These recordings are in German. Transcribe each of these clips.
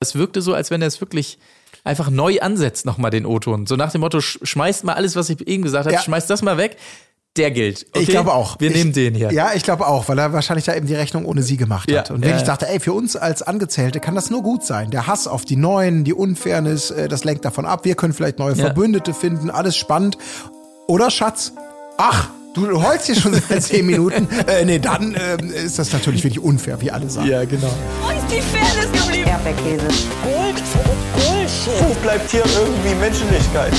Es wirkte so, als wenn er es wirklich einfach neu ansetzt, nochmal den O-Ton. So nach dem Motto, schmeißt mal alles, was ich eben gesagt habe, ja. schmeißt das mal weg. Der gilt. Okay? Ich glaube auch. Wir ich, nehmen den hier. Ja, ich glaube auch, weil er wahrscheinlich da eben die Rechnung ohne sie gemacht hat. Ja. Und wirklich ja. dachte, ey, für uns als Angezählte kann das nur gut sein. Der Hass auf die Neuen, die Unfairness, äh, das lenkt davon ab. Wir können vielleicht neue Verbündete finden, alles spannend. Oder Schatz? Ach, Du holst hier schon seit zehn Minuten. Äh, nee, dann äh, ist das natürlich wirklich unfair, wie alle sagen. Ja, genau. Wo ist die Fairness geblieben? Erdbeerkäse. Gold. Bullshit. Wo bleibt hier irgendwie Menschlichkeit?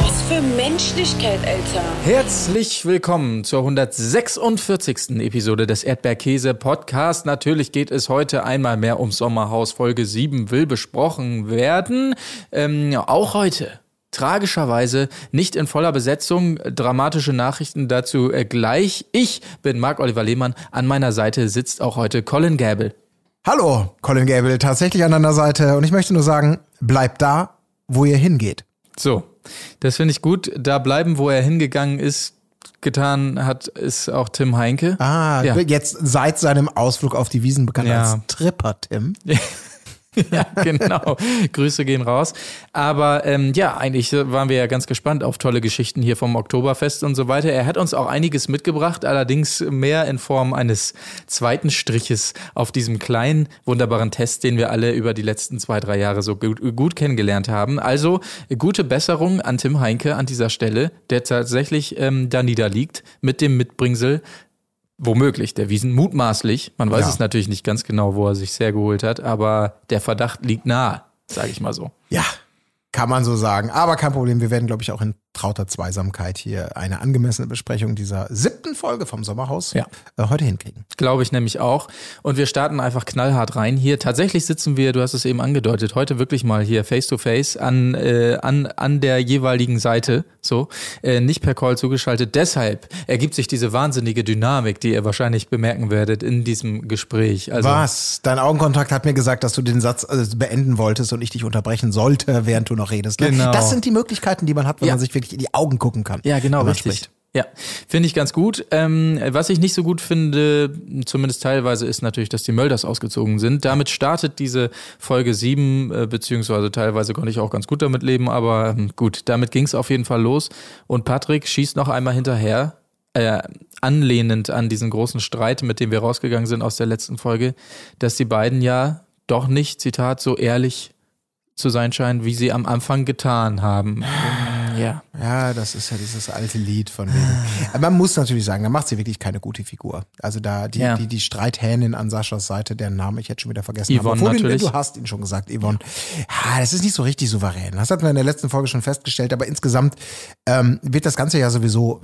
Was für Menschlichkeit, Alter. Herzlich willkommen zur 146. Episode des Erdbeerkäse Podcast. Natürlich geht es heute einmal mehr ums Sommerhaus. Folge 7 will besprochen werden. Ähm, auch heute tragischerweise nicht in voller Besetzung. Dramatische Nachrichten dazu äh, gleich. Ich bin Marc-Oliver Lehmann. An meiner Seite sitzt auch heute Colin Gable. Hallo, Colin Gable, tatsächlich an deiner Seite. Und ich möchte nur sagen, bleibt da, wo ihr hingeht. So, das finde ich gut. Da bleiben, wo er hingegangen ist, getan hat, ist auch Tim Heinke. Ah, ja. jetzt seit seinem Ausflug auf die Wiesen bekannt ja. als Tripper Tim. ja, genau. Grüße gehen raus. Aber ähm, ja, eigentlich waren wir ja ganz gespannt auf tolle Geschichten hier vom Oktoberfest und so weiter. Er hat uns auch einiges mitgebracht, allerdings mehr in Form eines zweiten Striches auf diesem kleinen, wunderbaren Test, den wir alle über die letzten zwei, drei Jahre so gut, gut kennengelernt haben. Also gute Besserung an Tim Heinke an dieser Stelle, der tatsächlich ähm, da niederliegt mit dem Mitbringsel Womöglich, der Wiesen mutmaßlich. Man weiß ja. es natürlich nicht ganz genau, wo er sich sehr geholt hat, aber der Verdacht liegt nahe, sage ich mal so. Ja, kann man so sagen. Aber kein Problem. Wir werden, glaube ich, auch in trauter Zweisamkeit hier eine angemessene Besprechung dieser siebten Folge vom Sommerhaus ja. äh, heute hinkriegen. Glaube ich nämlich auch. Und wir starten einfach knallhart rein hier. Tatsächlich sitzen wir, du hast es eben angedeutet, heute wirklich mal hier face to face an, äh, an, an der jeweiligen Seite, so, äh, nicht per Call zugeschaltet. Deshalb ergibt sich diese wahnsinnige Dynamik, die ihr wahrscheinlich bemerken werdet in diesem Gespräch. Also, Was? Dein Augenkontakt hat mir gesagt, dass du den Satz äh, beenden wolltest und ich dich unterbrechen sollte, während du noch redest. Ne? Genau. Das sind die Möglichkeiten, die man hat, wenn ja. man sich wirklich wirklich in die Augen gucken kann. Ja, genau, richtig. Spricht. Ja, finde ich ganz gut. Ähm, was ich nicht so gut finde, zumindest teilweise, ist natürlich, dass die Mölders ausgezogen sind. Damit startet diese Folge 7, äh, beziehungsweise teilweise konnte ich auch ganz gut damit leben, aber ähm, gut, damit ging es auf jeden Fall los. Und Patrick schießt noch einmal hinterher, äh, anlehnend an diesen großen Streit, mit dem wir rausgegangen sind aus der letzten Folge, dass die beiden ja doch nicht, Zitat, so ehrlich zu sein scheinen, wie sie am Anfang getan haben. Ja. Ja, das ist ja dieses alte Lied von wegen. Man muss natürlich sagen, da macht sie wirklich keine gute Figur. Also da die, ja. die, die Streithähnin an Saschas Seite, deren Namen ich jetzt schon wieder vergessen Yvonne habe. natürlich. Den, du hast ihn schon gesagt, Yvonne. Ja, das ist nicht so richtig souverän. Das hatten wir in der letzten Folge schon festgestellt, aber insgesamt ähm, wird das Ganze ja sowieso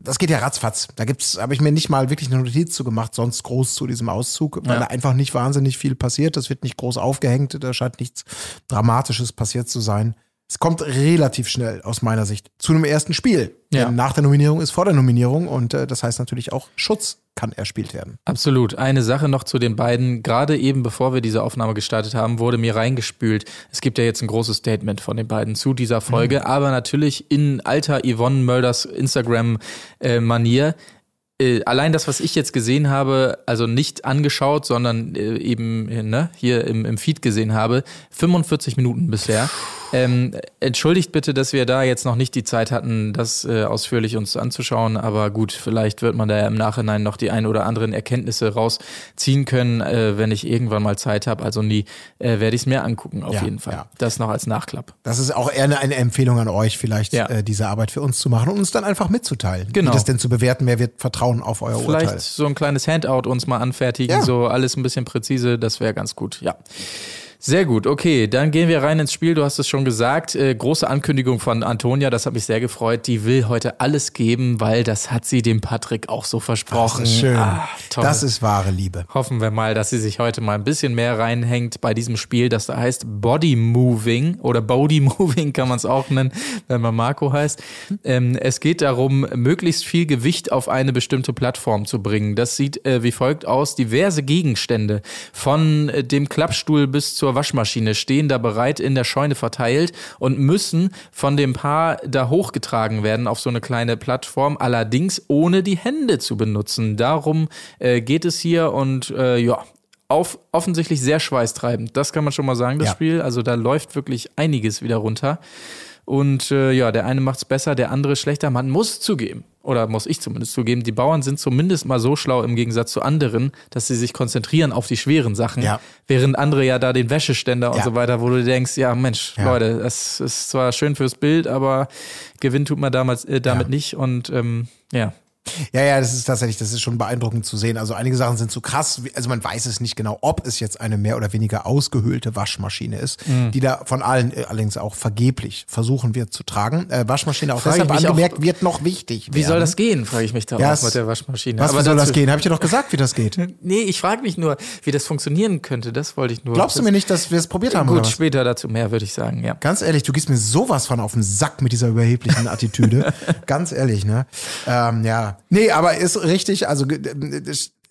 das geht ja ratzfatz. Da gibt's, habe ich mir nicht mal wirklich eine Notiz zu gemacht, sonst groß zu diesem Auszug, weil ja. da einfach nicht wahnsinnig viel passiert. Das wird nicht groß aufgehängt, da scheint nichts Dramatisches passiert zu sein es kommt relativ schnell aus meiner Sicht zu einem ersten Spiel. Ja. Nach der Nominierung ist vor der Nominierung und äh, das heißt natürlich auch Schutz kann erspielt werden. Absolut. Eine Sache noch zu den beiden. Gerade eben bevor wir diese Aufnahme gestartet haben, wurde mir reingespült. Es gibt ja jetzt ein großes Statement von den beiden zu dieser Folge, mhm. aber natürlich in alter Yvonne Mölders Instagram-Manier. Äh, äh, allein das, was ich jetzt gesehen habe, also nicht angeschaut, sondern äh, eben äh, ne, hier im, im Feed gesehen habe, 45 Minuten bisher. Ähm, entschuldigt bitte, dass wir da jetzt noch nicht die Zeit hatten, das äh, ausführlich uns anzuschauen, aber gut, vielleicht wird man da ja im Nachhinein noch die ein oder anderen Erkenntnisse rausziehen können, äh, wenn ich irgendwann mal Zeit habe. Also nie werde ich es mir angucken, auf ja, jeden Fall. Ja. Das noch als Nachklapp. Das ist auch eher eine, eine Empfehlung an euch, vielleicht ja. diese Arbeit für uns zu machen und uns dann einfach mitzuteilen. Genau. Wie das denn zu bewerten, wer wird vertrauen auf euer vielleicht Urteil. Vielleicht so ein kleines Handout uns mal anfertigen, so alles ein bisschen präzise, das wäre ganz gut, ja. Sehr gut, okay, dann gehen wir rein ins Spiel. Du hast es schon gesagt. Äh, große Ankündigung von Antonia, das hat mich sehr gefreut. Die will heute alles geben, weil das hat sie dem Patrick auch so versprochen. Das ist schön. Ah, das ist wahre Liebe. Hoffen wir mal, dass sie sich heute mal ein bisschen mehr reinhängt bei diesem Spiel, das da heißt Body Moving oder Body Moving kann man es auch nennen, wenn man Marco heißt. Ähm, es geht darum, möglichst viel Gewicht auf eine bestimmte Plattform zu bringen. Das sieht äh, wie folgt aus. Diverse Gegenstände von äh, dem Klappstuhl bis zur zur Waschmaschine, stehen da bereit in der Scheune verteilt und müssen von dem Paar da hochgetragen werden auf so eine kleine Plattform, allerdings ohne die Hände zu benutzen. Darum äh, geht es hier und äh, ja, auf, offensichtlich sehr schweißtreibend. Das kann man schon mal sagen, das Ja. Spiel. Also da läuft wirklich einiges wieder runter. Und äh, ja, der eine macht's besser, der andere schlechter. Man muss zugeben, oder muss ich zumindest zugeben, die Bauern sind zumindest mal so schlau im Gegensatz zu anderen, dass sie sich konzentrieren auf die schweren Sachen, Ja. während andere ja da den Wäscheständer und Ja. so weiter, wo du denkst, ja Mensch, Ja. Leute, das ist zwar schön fürs Bild, aber Gewinn tut man damals, äh, damit nicht. Und ähm, ja, Ja, ja, das ist tatsächlich, das ist schon beeindruckend zu sehen. Also einige Sachen sind zu krass. Also man weiß es nicht genau, ob es jetzt eine mehr oder weniger ausgehöhlte Waschmaschine ist, Mhm. die da von allen äh, allerdings auch vergeblich versuchen wird zu tragen. Äh, Waschmaschine auch deshalb angemerkt, auch, wird noch wichtig. wie soll das gehen, frage ich mich da Ja, auch mit der Waschmaschine. Was, wie Aber soll das gehen? Habe ich dir doch gesagt, wie das geht. Nee, ich frage mich nur, wie das funktionieren könnte. Das wollte ich nur. Glaubst du mir nicht, dass wir es probiert haben? Gut, später dazu mehr, würde ich sagen, ja. Ganz ehrlich, du gehst mir sowas von auf den Sack mit dieser überheblichen Attitüde. Ganz ehrlich, ne? Ähm, ja. Nee, aber ist richtig, also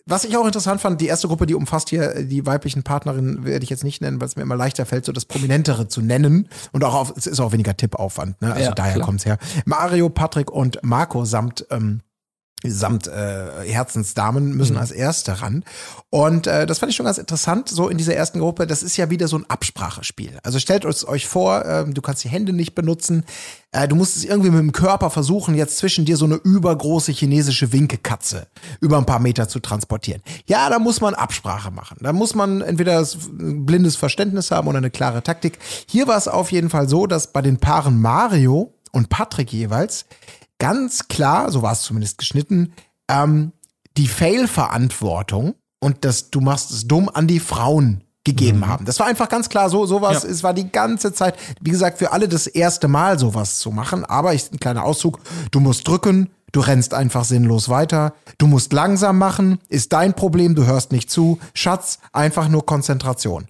was ich auch interessant fand, die erste Gruppe, die umfasst hier äh, die weiblichen Partnerinnen, werde ich jetzt nicht nennen, weil es mir immer leichter fällt, so das Prominentere zu nennen. Und auch auf, es ist auch weniger Tippaufwand, ne? Also Ja, daher klar. kommt's her. Mario, Patrick und Marco samt ähm, samt äh, Herzensdamen müssen Mhm. als Erste ran. Und äh, das fand ich schon ganz interessant, so in dieser ersten Gruppe. Das ist ja wieder so ein Absprachespiel. Also stellt es euch vor, ähm, du kannst die Hände nicht benutzen. Äh, du musst es irgendwie mit dem Körper versuchen, jetzt zwischen dir so eine übergroße chinesische Winkekatze über ein paar Meter zu transportieren. Ja, da muss man Absprache machen. Da muss man entweder ein blindes Verständnis haben oder eine klare Taktik. Hier war es auf jeden Fall so, dass bei den Paaren Mario und Patrick jeweils ganz klar, so war es zumindest geschnitten, ähm, die Fail-Verantwortung und das du machst es dumm an die Frauen gegeben haben. Das war einfach ganz klar so, sowas, Ja. es war die ganze Zeit, wie gesagt, für alle das erste Mal sowas zu machen, aber ich, ein kleiner Auszug, du musst drücken, du rennst einfach sinnlos weiter, du musst langsam machen, ist dein Problem, du hörst nicht zu, Schatz, einfach nur Konzentration.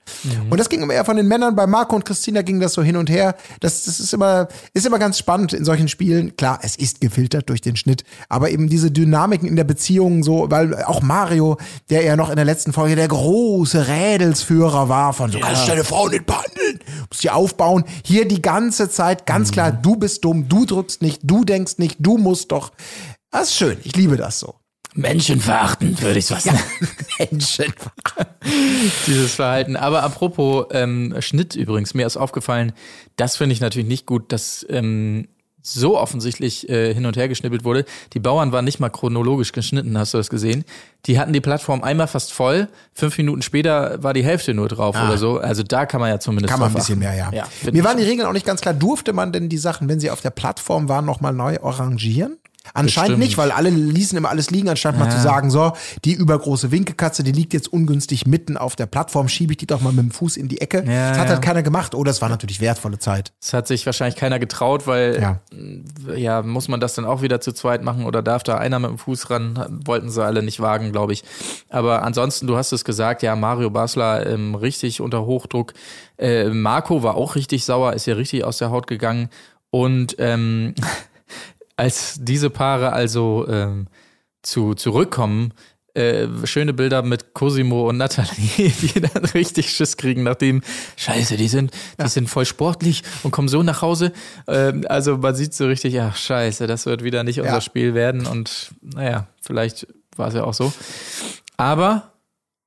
Und das ging immer eher von den Männern, bei Marco und Christina ging das so hin und her, das, das ist immer, ist immer ganz spannend in solchen Spielen, klar, es ist gefiltert durch den Schnitt, aber eben diese Dynamiken in der Beziehung so, weil auch Mario, der ja noch in der letzten Folge der große Rädelsführer war von so, kannst du deine Frau nicht behandeln, musst die aufbauen, hier die ganze Zeit ganz klar, du bist dumm, du drückst nicht, du denkst nicht, du musst doch, das ist schön, ich liebe das so. Menschenverachtend, würde ich sagen. Menschen. Dieses Verhalten. Aber apropos ähm, Schnitt übrigens, mir ist aufgefallen, das finde ich natürlich nicht gut, dass ähm, so offensichtlich äh, hin und her geschnippelt wurde. Die Bauern waren nicht mal chronologisch geschnitten, hast du das gesehen? Die hatten die Plattform einmal fast voll, fünf Minuten später war die Hälfte nur drauf oder so. Also da kann man ja zumindest Ah. Kann man ein bisschen mehr, ja. ja Mir waren die. Regeln auch nicht ganz klar. Durfte man denn die Sachen, wenn sie auf der Plattform waren, nochmal neu arrangieren? Anscheinend nicht, weil alle ließen immer alles liegen, anstatt mal zu sagen, so, die übergroße Winkekatze, die liegt jetzt ungünstig mitten auf der Plattform, schiebe ich die doch mal mit dem Fuß in die Ecke. Ja, das hat ja. halt keiner gemacht. Oh, das war natürlich wertvolle Zeit. Das hat sich wahrscheinlich keiner getraut, weil Ja. ja, muss man das dann auch wieder zu zweit machen oder darf da einer mit dem Fuß ran? Wollten sie alle nicht wagen, glaube ich. Aber ansonsten, du hast es gesagt, ja, Mario Basler ähm, richtig unter Hochdruck. Äh, Marco war auch richtig sauer, ist ja richtig aus der Haut gegangen. Und ähm, als diese Paare also ähm, zu, zurückkommen, äh, schöne Bilder mit Cosimo und Nathalie, die dann richtig Schiss kriegen, nachdem, scheiße, die sind, die sind voll sportlich und kommen so nach Hause. Ähm, also man sieht so richtig, ach scheiße, das wird wieder nicht unser Ja. Spiel werden und naja, vielleicht war es ja auch so. Aber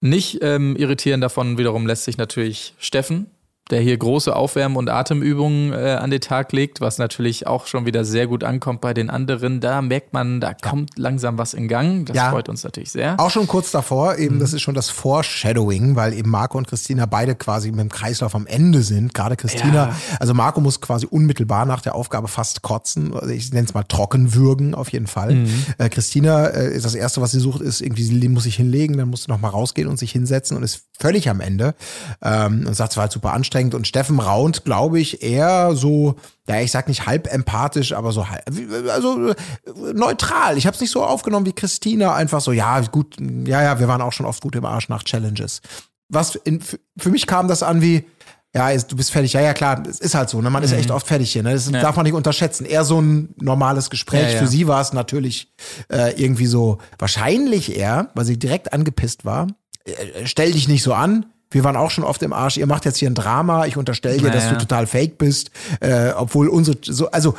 nicht ähm, irritieren davon wiederum lässt sich natürlich Steffen, der hier große Aufwärm- und Atemübungen äh, an den Tag legt, was natürlich auch schon wieder sehr gut ankommt bei den anderen. Da merkt man, da kommt langsam was in Gang. Das Ja. freut uns natürlich sehr. Auch schon kurz davor, eben, Mhm. das ist schon das Foreshadowing, weil eben Marco und Christina beide quasi mit dem Kreislauf am Ende sind. Gerade Christina, Ja. also Marco muss quasi unmittelbar nach der Aufgabe fast kotzen. Also ich nenne es mal trocken würgen, auf jeden Fall. Mhm. Äh, Christina äh, ist das Erste, was sie sucht, ist irgendwie, sie muss sich hinlegen, dann muss sie noch mal rausgehen und sich hinsetzen und ist völlig am Ende. Ähm, und sagt, es war halt super anstrengend. Und Steffen raunt, glaube ich, eher so, ja, ich sag nicht halb empathisch, aber so halb, also äh, neutral. Ich habe es nicht so aufgenommen wie Christina, einfach so, ja, gut, ja, ja, wir waren auch schon oft gut im Arsch nach Challenges. Was in, für, mich kam das an wie, ja, ist, du bist fertig. Ja, ja, klar, es ist halt so. Ne? Man ist echt oft fertig hier. Ne? Das darf man nicht unterschätzen. Eher so ein normales Gespräch. Ja, ja. Für sie war es natürlich äh, irgendwie so, wahrscheinlich eher, weil sie direkt angepisst war. Äh, stell dich nicht so an. Wir waren auch schon oft im Arsch. Ihr macht jetzt hier ein Drama. Ich unterstelle dir, dass du total fake bist. Äh, obwohl unsere, so, also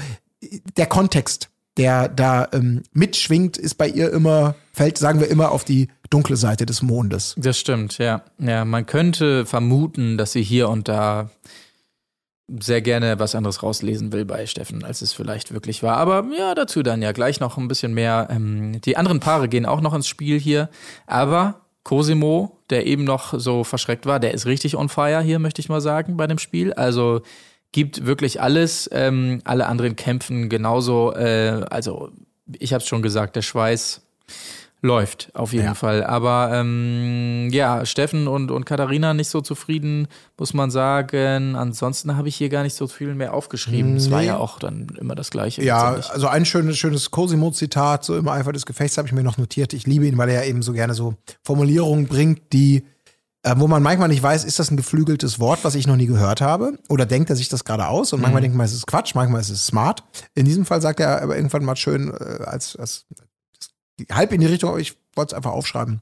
der Kontext der da ähm, mitschwingt, ist bei ihr immer, fällt, sagen wir immer, auf die dunkle Seite des Mondes. Das stimmt, ja. Ja, man könnte vermuten, dass sie hier und da sehr gerne was anderes rauslesen will bei Steffen, als es vielleicht wirklich war. Aber ja, dazu dann ja gleich noch ein bisschen mehr. Ähm, die anderen Paare gehen auch noch ins Spiel hier. Aber Cosimo, der eben noch so verschreckt war, der ist richtig on fire hier, möchte ich mal sagen, bei dem Spiel. Also gibt wirklich alles. Ähm, alle anderen kämpfen genauso. Äh, also ich habe es schon gesagt, der Schweiß läuft auf jeden ja. Fall. Aber ähm, ja, Steffen und, und Katharina nicht so zufrieden, muss man sagen. Ansonsten habe ich hier gar nicht so viel mehr aufgeschrieben. Es nee. war ja auch dann immer das Gleiche. Ja, also ein schönes, schönes Cosimo-Zitat, so im Eifer des Gefechts habe ich mir noch notiert. Ich liebe ihn, weil er eben so gerne so Formulierungen bringt, die äh, wo man manchmal nicht weiß, ist das ein geflügeltes Wort, was ich noch nie gehört habe, oder denkt er sich das gerade aus? Und mhm. manchmal denkt man, es ist Quatsch, manchmal ist es smart. In diesem Fall sagt er aber irgendwann mal schön, äh, als, als halb in die Richtung, aber ich wollte es einfach aufschreiben.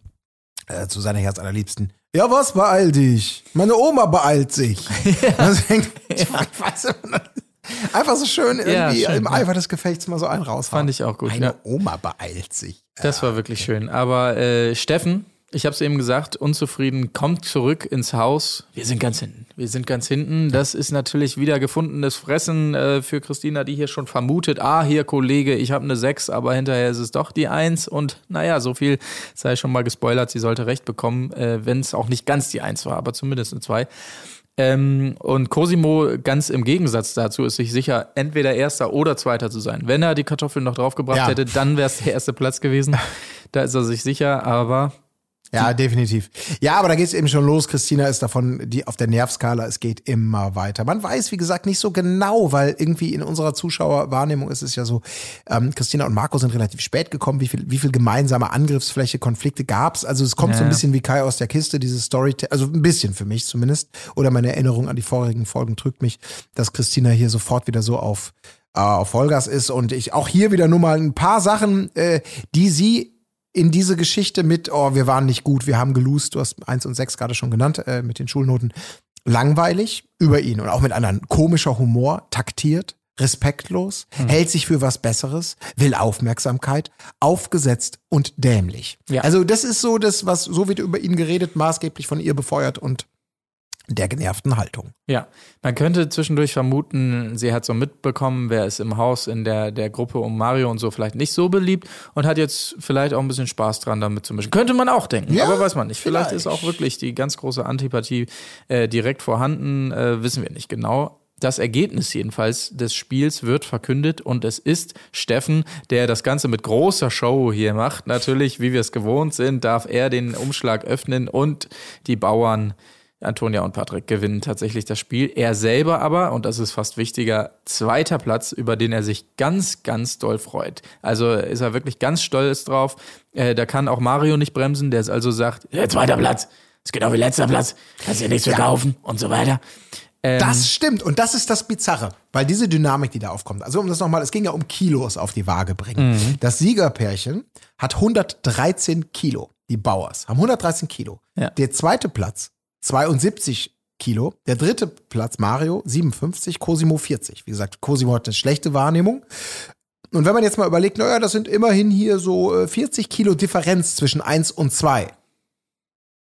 Äh, zu seiner Herz allerliebsten. Ja, was beeil dich? Meine Oma beeilt sich. Ja. Also, ich weiß, einfach so schön irgendwie ja, schön, im Eifer des Gefechts mal so einen raushauen. Fand ich auch gut. Meine ja. Oma beeilt sich. Das war wirklich schön. Aber äh, Steffen, ich habe es eben gesagt, unzufrieden, kommt zurück ins Haus. Wir sind ganz hinten. Wir sind ganz hinten. Das ist natürlich wieder gefundenes Fressen äh, für Christina, die hier schon vermutet, ah, hier Kollege, ich habe eine 6, aber hinterher ist es doch die 1. Und naja, so viel sei schon mal gespoilert, sie sollte recht bekommen, äh, wenn es auch nicht ganz die 1 war, aber zumindest eine 2. Ähm, und Cosimo, ganz im Gegensatz dazu, ist sich sicher, entweder Erster oder Zweiter zu sein. Wenn er die Kartoffeln noch draufgebracht ja. hätte, dann wäre es der erste Platz gewesen. Da ist er sich sicher, aber ja, definitiv. Ja, aber da geht es eben schon los. Christina ist davon, die auf der Nervskala, es geht immer weiter. Man weiß, wie gesagt, nicht so genau, weil irgendwie in unserer Zuschauerwahrnehmung ist es ja so, ähm, Christina und Marco sind relativ spät gekommen. Wie viel, wie viel gemeinsame Angriffsfläche, Konflikte gab's? Also es kommt ja. so ein bisschen wie Kai aus der Kiste, diese Story, also ein bisschen für mich zumindest. Oder meine Erinnerung an die vorigen Folgen drückt mich, dass Christina hier sofort wieder so auf äh, auf Vollgas ist und ich auch hier wieder nur mal ein paar Sachen, äh, die sie in diese Geschichte mit, oh, wir waren nicht gut, wir haben gelost, du hast eins und sechs gerade schon genannt, äh, mit den Schulnoten, langweilig über ihn und auch mit anderen komischer Humor, taktiert, respektlos, hm. hält sich für was Besseres, will Aufmerksamkeit, aufgesetzt und dämlich. Ja. Also das ist so das, was, so wird über ihn geredet, maßgeblich von ihr befeuert und der genervten Haltung. Ja, man könnte zwischendurch vermuten, sie hat so mitbekommen, wer ist im Haus in der, der Gruppe um Mario und so vielleicht nicht so beliebt und hat jetzt vielleicht auch ein bisschen Spaß dran, damit zu mischen. Könnte man auch denken, ja, aber weiß man nicht. Vielleicht, vielleicht, ist auch wirklich die ganz große Antipathie äh, direkt vorhanden, äh, wissen wir nicht genau. Das Ergebnis jedenfalls des Spiels wird verkündet und es ist Steffen, der das Ganze mit großer Show hier macht. Natürlich, wie wir es gewohnt sind, darf er den Umschlag öffnen und die Bauern Antonia und Patrick gewinnen tatsächlich das Spiel. Er selber aber, und das ist fast wichtiger, zweiter Platz, über den er sich ganz, ganz doll freut. Also ist er wirklich ganz stolz drauf. Äh, da kann auch Mario nicht bremsen, der also sagt, ja, zweiter Platz, ist genau wie letzter Platz, kannst dir nichts verkaufen ja. und so weiter. Ähm, das stimmt und das ist das Bizarre, weil diese Dynamik, die da aufkommt, also um das nochmal, es ging ja um Kilos auf die Waage bringen. Mhm. Das Siegerpärchen hat 113 Kilo, die Bauers haben 113 Kilo. Ja. Der zweite Platz 72 Kilo. Der dritte Platz Mario 57, Cosimo 40. Wie gesagt, Cosimo hat eine schlechte Wahrnehmung. Und wenn man jetzt mal überlegt, naja, das sind immerhin hier so 40 äh, Kilo Differenz zwischen 1 und 2.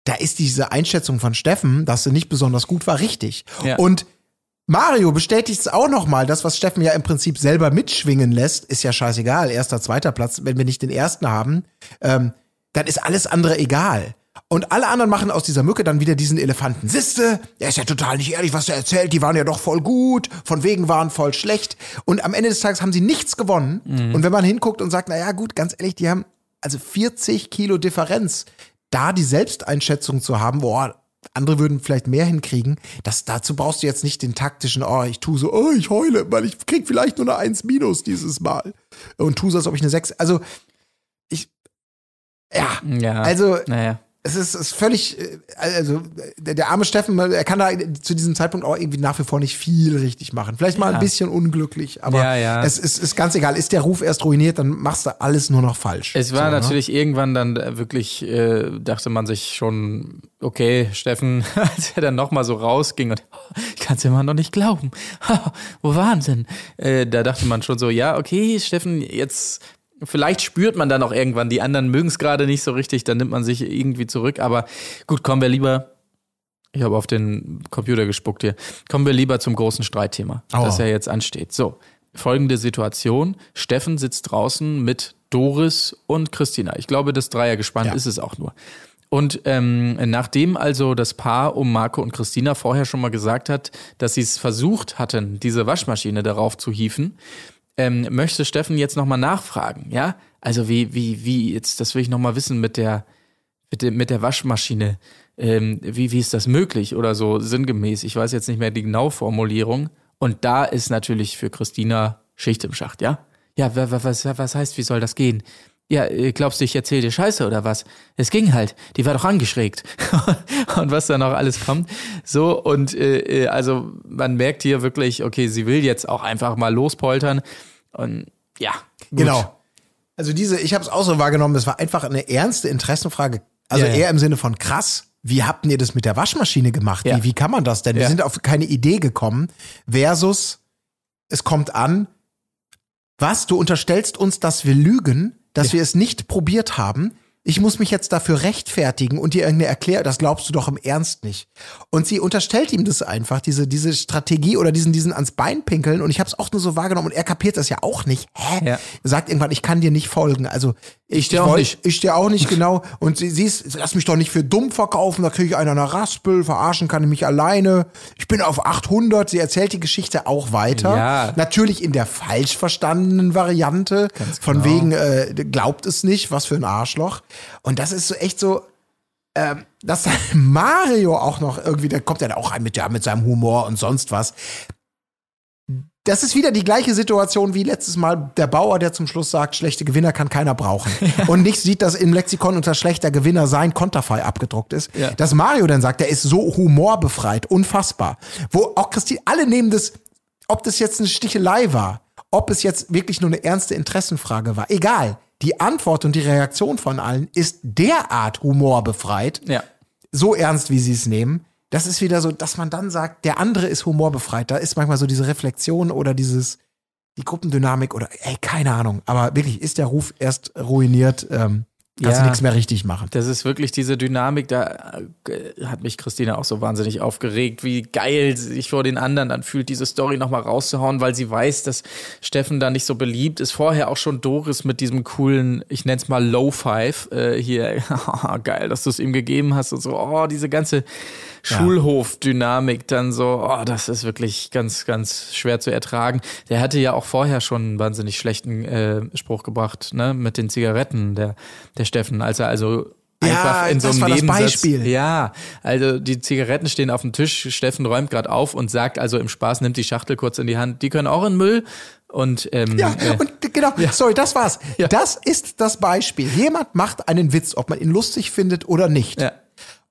Da ist diese Einschätzung von Steffen, dass sie nicht besonders gut war, richtig. Ja. Und Mario bestätigt es auch nochmal. Das, was Steffen ja im Prinzip selber mitschwingen lässt, ist ja scheißegal. Erster, zweiter Platz. Wenn wir nicht den ersten haben, ähm, dann ist alles andere egal. Und alle anderen machen aus dieser Mücke dann wieder diesen Elefanten. Siste, er ist ja total nicht ehrlich, was er erzählt. Die waren ja doch voll gut, von wegen waren voll schlecht. Und am Ende des Tages haben sie nichts gewonnen. Mhm. Und wenn man hinguckt und sagt, na ja, gut, ganz ehrlich, die haben also 40 Kilo Differenz. Da die Selbsteinschätzung zu haben, boah, andere würden vielleicht mehr hinkriegen. Das, dazu brauchst du jetzt nicht den taktischen, oh, ich tue so, oh, ich heule, weil ich krieg vielleicht nur eine 1 minus dieses Mal. Und tu so, als ob ich eine 6. Also, ich, ja, ja also, naja es ist, ist völlig, äh, also der, der, arme Steffen, er kann da zu diesem Zeitpunkt auch irgendwie nach wie vor nicht viel richtig machen. Vielleicht mal ja. ein bisschen unglücklich, aber ja, ja. es ist, ist ganz egal. Ist der Ruf erst ruiniert, dann machst du alles nur noch falsch. Es war so, ne? natürlich ne? irgendwann dann wirklich, äh, dachte man sich schon, okay, Steffen, als er dann nochmal so rausging und oh, ich kann es immer noch nicht glauben. Oh, Wahnsinn. Äh, da dachte man schon so, ja, okay, Steffen, jetzt Vielleicht spürt man dann auch irgendwann, die anderen mögen es gerade nicht so richtig, dann nimmt man sich irgendwie zurück. Aber gut, kommen wir lieber. Ich habe auf den Computer gespuckt hier. Kommen wir lieber zum großen Streitthema, oh. das ja jetzt ansteht. So, folgende Situation. Steffen sitzt draußen mit Doris und Christina. Ich glaube, das Dreiergespann ja. ist es auch nur. Und ähm, nachdem also das Paar um Marco und Christina vorher schon mal gesagt hat, dass sie es versucht hatten, diese Waschmaschine darauf zu hieven, ähm, möchte Steffen jetzt nochmal nachfragen, ja? Also wie, wie, wie, jetzt, das will ich nochmal wissen mit der, mit der, mit der Waschmaschine. Ähm, wie, wie ist das möglich oder so sinngemäß? Ich weiß jetzt nicht mehr die genaue Formulierung. Und da ist natürlich für Christina Schicht im Schacht, ja? Ja, was, was heißt, wie soll das gehen? Ja, äh, glaubst du, ich erzähle dir Scheiße oder was? Es ging halt. Die war doch angeschrägt. und was da noch alles kommt. So, und äh, äh, also man merkt hier wirklich, okay, sie will jetzt auch einfach mal lospoltern. Und ja. Gut. Genau. Also diese, ich habe es auch so wahrgenommen, das war einfach eine ernste Interessenfrage. Also ja, ja. eher im Sinne von krass. Wie habt ihr das mit der Waschmaschine gemacht? Ja. Wie, wie kann man das denn? Wir sind auf keine Idee gekommen. Versus, es kommt an, was, du unterstellst uns, dass wir lügen? Dass ja. wir es nicht probiert haben. Ich muss mich jetzt dafür rechtfertigen und dir irgendeine Erklärung, das glaubst du doch im Ernst nicht. Und sie unterstellt ihm das einfach, diese, diese Strategie oder diesen, diesen ans Bein pinkeln. Und ich habe es auch nur so wahrgenommen und er kapiert das ja auch nicht. Hä? Ja. Er sagt irgendwann, ich kann dir nicht folgen. Also ich dir auch nicht. Ich dir auch nicht genau. Und sie, sie ist, lass mich doch nicht für dumm verkaufen, da kriege ich einer eine Raspel, verarschen kann ich mich alleine. Ich bin auf 800. Sie erzählt die Geschichte auch weiter. Ja. Natürlich in der falsch verstandenen Variante. Ganz Von genau. wegen, äh, glaubt es nicht, was für ein Arschloch. Und das ist so echt so, äh, dass Mario auch noch irgendwie, der kommt ja auch ein mit, ja, mit seinem Humor und sonst was das ist wieder die gleiche Situation wie letztes Mal der Bauer, der zum Schluss sagt, schlechte Gewinner kann keiner brauchen. Ja. Und nicht sieht, dass im Lexikon unter schlechter Gewinner sein Konterfei abgedruckt ist. Ja. Dass Mario dann sagt, der ist so humorbefreit, unfassbar. Wo auch Christine, alle nehmen das, ob das jetzt eine Stichelei war, ob es jetzt wirklich nur eine ernste Interessenfrage war, egal. Die Antwort und die Reaktion von allen ist derart humorbefreit. Ja. So ernst, wie sie es nehmen das ist wieder so, dass man dann sagt, der andere ist humorbefreit. Da ist manchmal so diese Reflexion oder dieses, die Gruppendynamik oder, ey, keine Ahnung. Aber wirklich, ist der Ruf erst ruiniert, ähm, kannst ja, du nichts mehr richtig machen. Das ist wirklich diese Dynamik, da äh, hat mich Christina auch so wahnsinnig aufgeregt, wie geil sich vor den anderen dann fühlt, diese Story nochmal rauszuhauen, weil sie weiß, dass Steffen da nicht so beliebt ist. Vorher auch schon Doris mit diesem coolen, ich nenne es mal Low Five, äh, hier, geil, dass du es ihm gegeben hast und so, oh, diese ganze Schulhof-Dynamik dann so, oh, das ist wirklich ganz, ganz schwer zu ertragen. Der hatte ja auch vorher schon einen wahnsinnig schlechten äh, Spruch gebracht, ne, mit den Zigaretten, der, der Steffen, als er also einfach ja, in so einem das Nebensatz. Beispiel. Ja, also die Zigaretten stehen auf dem Tisch, Steffen räumt gerade auf und sagt also im Spaß, nimmt die Schachtel kurz in die Hand, die können auch in Müll. Und, ähm, ja, äh, und genau, ja. sorry, das war's. Ja. Das ist das Beispiel. Jemand macht einen Witz, ob man ihn lustig findet oder nicht. Ja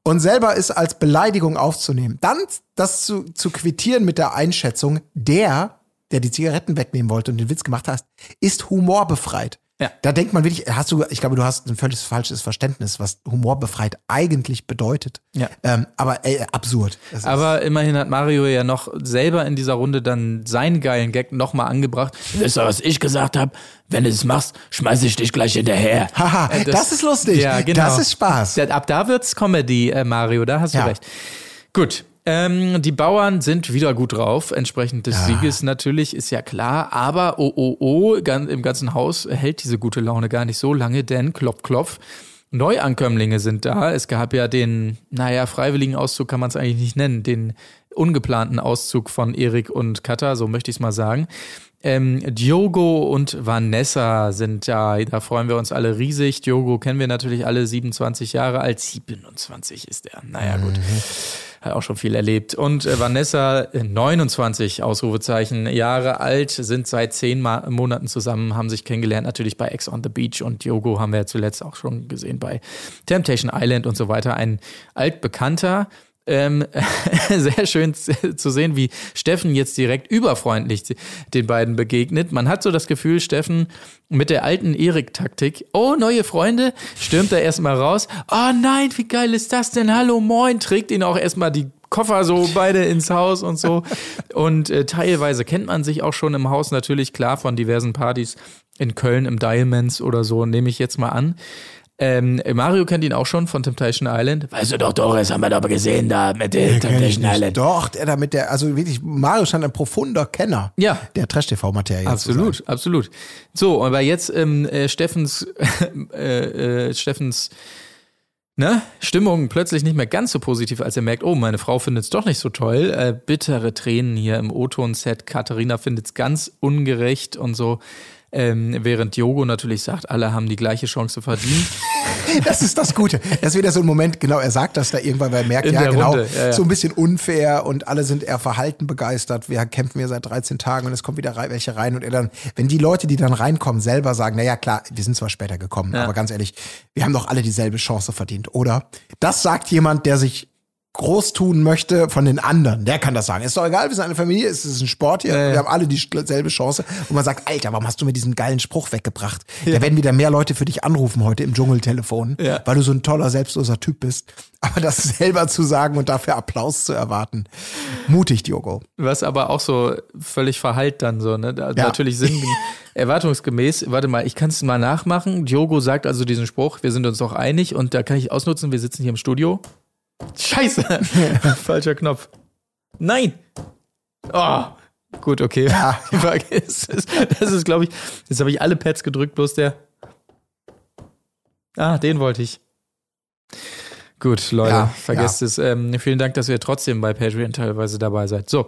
und selber es als Beleidigung aufzunehmen. Dann das zu, zu quittieren mit der Einschätzung, der, der die Zigaretten wegnehmen wollte und den Witz gemacht hat, ist humorbefreit. Ja. Da denkt man wirklich, hast du, ich glaube, du hast ein völlig falsches Verständnis, was humorbefreit eigentlich bedeutet. Ja. Ähm, aber ey, absurd. aber immerhin hat Mario ja noch selber in dieser Runde dann seinen geilen Gag nochmal angebracht. Wisst ihr, was ich gesagt habe? Wenn du es machst, schmeiß ich dich gleich hinterher. Haha, das, das, ist lustig. Ja, genau. Das ist Spaß. Ab da wird's Comedy, äh, Mario, da hast du ja. recht. Gut, ähm, die Bauern sind wieder gut drauf, entsprechend des ja. Sieges natürlich, ist ja klar. Aber oh, oh, oh, im ganzen Haus hält diese gute Laune gar nicht so lange, denn klopf, klopf. Neuankömmlinge sind da. Es gab ja den, naja, freiwilligen Auszug kann man es eigentlich nicht nennen, den ungeplanten Auszug von Erik und Katha, so möchte ich es mal sagen. Ähm, Diogo und Vanessa sind da, da freuen wir uns alle riesig. Diogo kennen wir natürlich alle, 27 Jahre alt, 27 ist er. Naja, gut. Mhm. Hat auch schon viel erlebt. Und äh, Vanessa, 29 Ausrufezeichen, Jahre alt, sind seit zehn Ma Monaten zusammen, haben sich kennengelernt, natürlich bei Ex on the Beach und Yogo haben wir ja zuletzt auch schon gesehen bei Temptation Island und so weiter. Ein altbekannter, ähm, sehr schön zu sehen, wie Steffen jetzt direkt überfreundlich den beiden begegnet. Man hat so das Gefühl, Steffen mit der alten Erik-Taktik, oh, neue Freunde, stürmt er erstmal raus. Oh nein, wie geil ist das denn? Hallo, moin, trägt ihn auch erstmal die Koffer so beide ins Haus und so. Und äh, teilweise kennt man sich auch schon im Haus natürlich klar von diversen Partys in Köln im Diamonds oder so, nehme ich jetzt mal an. Ähm, Mario kennt ihn auch schon von Temptation Island. Weißt du doch, Doris, haben wir doch gesehen da mit der Temptation Island. Doch, er da mit der, also wirklich, Mario scheint ein profunder Kenner ja. der Trash-TV-Materie. Absolut, absolut. So, aber jetzt ähm, äh, Steffens, äh, äh, Steffens ne, Stimmung plötzlich nicht mehr ganz so positiv, als er merkt, oh, meine Frau findet es doch nicht so toll. Äh, bittere Tränen hier im O-Ton-Set. Katharina findet es ganz ungerecht und so. Ähm, während Yogo natürlich sagt, alle haben die gleiche Chance verdient. das ist das Gute. Das ist wieder so ein Moment, genau, er sagt das da irgendwann, weil er merkt, In ja, genau, ja, ja. so ein bisschen unfair und alle sind eher verhalten begeistert. Wir kämpfen hier seit 13 Tagen und es kommt wieder welche rein und er dann, wenn die Leute, die dann reinkommen, selber sagen, naja, klar, wir sind zwar später gekommen, ja. aber ganz ehrlich, wir haben doch alle dieselbe Chance verdient, oder? Das sagt jemand, der sich groß tun möchte von den anderen. Der kann das sagen. Ist doch egal, wir sind eine Familie, es ist ein Sport hier, ja, wir haben alle dieselbe Chance. Und man sagt, Alter, warum hast du mir diesen geilen Spruch weggebracht? Ja. Da werden wieder mehr Leute für dich anrufen heute im Dschungeltelefon, ja. weil du so ein toller, selbstloser Typ bist. Aber das selber zu sagen und dafür Applaus zu erwarten, mutig, Diogo. Was aber auch so völlig verhallt dann so, ne? Ja. Natürlich sind erwartungsgemäß, warte mal, ich kann es mal nachmachen. Diogo sagt also diesen Spruch, wir sind uns doch einig und da kann ich ausnutzen, wir sitzen hier im Studio Scheiße! Falscher Knopf. Nein! Oh, gut, okay. Ja. Das ist, ist glaube ich, jetzt habe ich alle Pads gedrückt, bloß der. Ah, den wollte ich. Gut, Leute, ja, vergesst ja. es. Ähm, vielen Dank, dass ihr trotzdem bei Patreon teilweise dabei seid. So,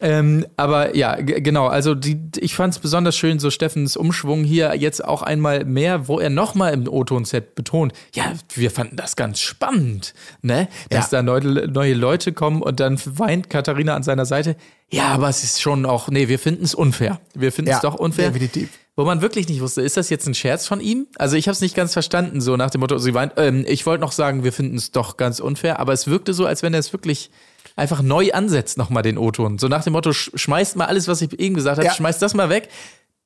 ähm, aber ja, genau, also die, ich fand es besonders schön, so Steffens Umschwung hier jetzt auch einmal mehr, wo er nochmal im O-Ton-Set betont, ja, wir fanden das ganz spannend, ne? Dass ja. da neue, neue Leute kommen und dann weint Katharina an seiner Seite. Ja, aber es ist schon auch, nee, wir finden es unfair. Wir finden es ja, doch unfair. Definitiv. Wo man wirklich nicht wusste, ist das jetzt ein Scherz von ihm? Also ich habe es nicht ganz verstanden, so nach dem Motto, sie weint, ähm, ich wollte noch sagen, wir finden es doch ganz unfair, aber es wirkte so, als wenn er es wirklich einfach neu ansetzt, nochmal den O-Ton. So nach dem Motto, schmeißt mal alles, was ich eben gesagt habe, ja. schmeißt das mal weg.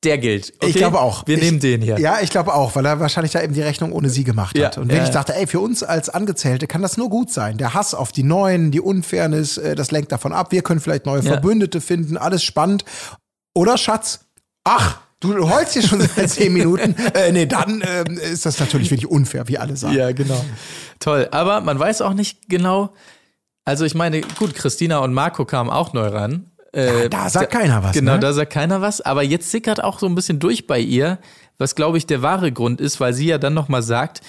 Der gilt. Okay? Ich glaube auch. Wir ich, nehmen den hier. Ja, ich glaube auch, weil er wahrscheinlich da eben die Rechnung ohne sie gemacht hat. Ja. Und wenn ja. ich dachte, ey, für uns als Angezählte kann das nur gut sein. Der Hass auf die Neuen, die Unfairness, äh, das lenkt davon ab. Wir können vielleicht neue Verbündete finden, alles spannend. Oder Schatz? Ach, Du heulst hier schon seit zehn Minuten. Äh, nee, dann äh, ist das natürlich wirklich unfair, wie alle sagen. Ja, genau. Toll. Aber man weiß auch nicht genau, also ich meine, gut, Christina und Marco kamen auch neu ran. Äh, ja, da sagt da, keiner was. Genau, ne? da sagt keiner was. Aber jetzt sickert auch so ein bisschen durch bei ihr, was glaube ich der wahre Grund ist, weil sie ja dann nochmal sagt,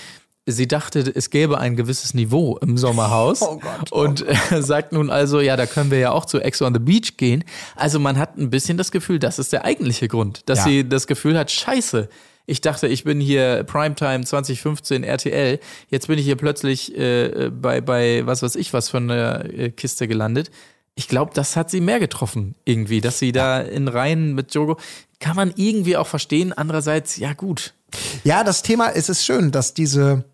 sie dachte, es gäbe ein gewisses Niveau im Sommerhaus oh Gott, oh und äh, sagt nun also, ja, da können wir ja auch zu Ex on the Beach gehen. Also man hat ein bisschen das Gefühl, das ist der eigentliche Grund, dass ja. sie das Gefühl hat, scheiße, ich dachte, ich bin hier Primetime 2015 RTL. Jetzt bin ich hier plötzlich äh, bei, bei was weiß ich was von der äh, Kiste gelandet. Ich glaube, das hat sie mehr getroffen, irgendwie, dass sie da in Reihen mit Jogo. Kann man irgendwie auch verstehen. Andererseits, ja, gut. Ja, das Thema ist es schön, dass diese,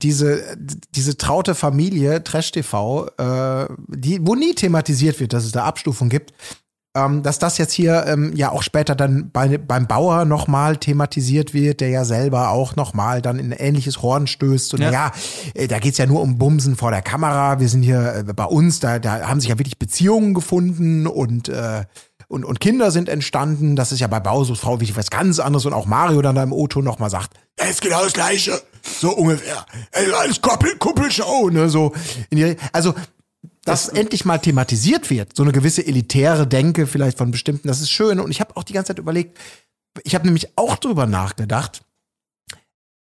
diese, diese traute Familie, Trash TV, äh, die, wo nie thematisiert wird, dass es da Abstufungen gibt, ähm, dass das jetzt hier ähm, ja auch später dann bei, beim Bauer nochmal thematisiert wird, der ja selber auch nochmal dann in ein ähnliches Horn stößt. Und ja, ja äh, da geht's ja nur um Bumsen vor der Kamera. Wir sind hier äh, bei uns, da, da haben sich ja wirklich Beziehungen gefunden und äh, und, und Kinder sind entstanden. Das ist ja bei Bausuchsfrau wichtig was ganz anderes. Und auch Mario dann da im O-Ton nochmal sagt, ja, ist genau das Gleiche. So ungefähr. Ey, alles Kuppel, Kuppelshow, ne, so. Also, dass das endlich mal thematisiert wird, so eine gewisse elitäre Denke vielleicht von bestimmten, das ist schön. Und ich habe auch die ganze Zeit überlegt, ich habe nämlich auch drüber nachgedacht,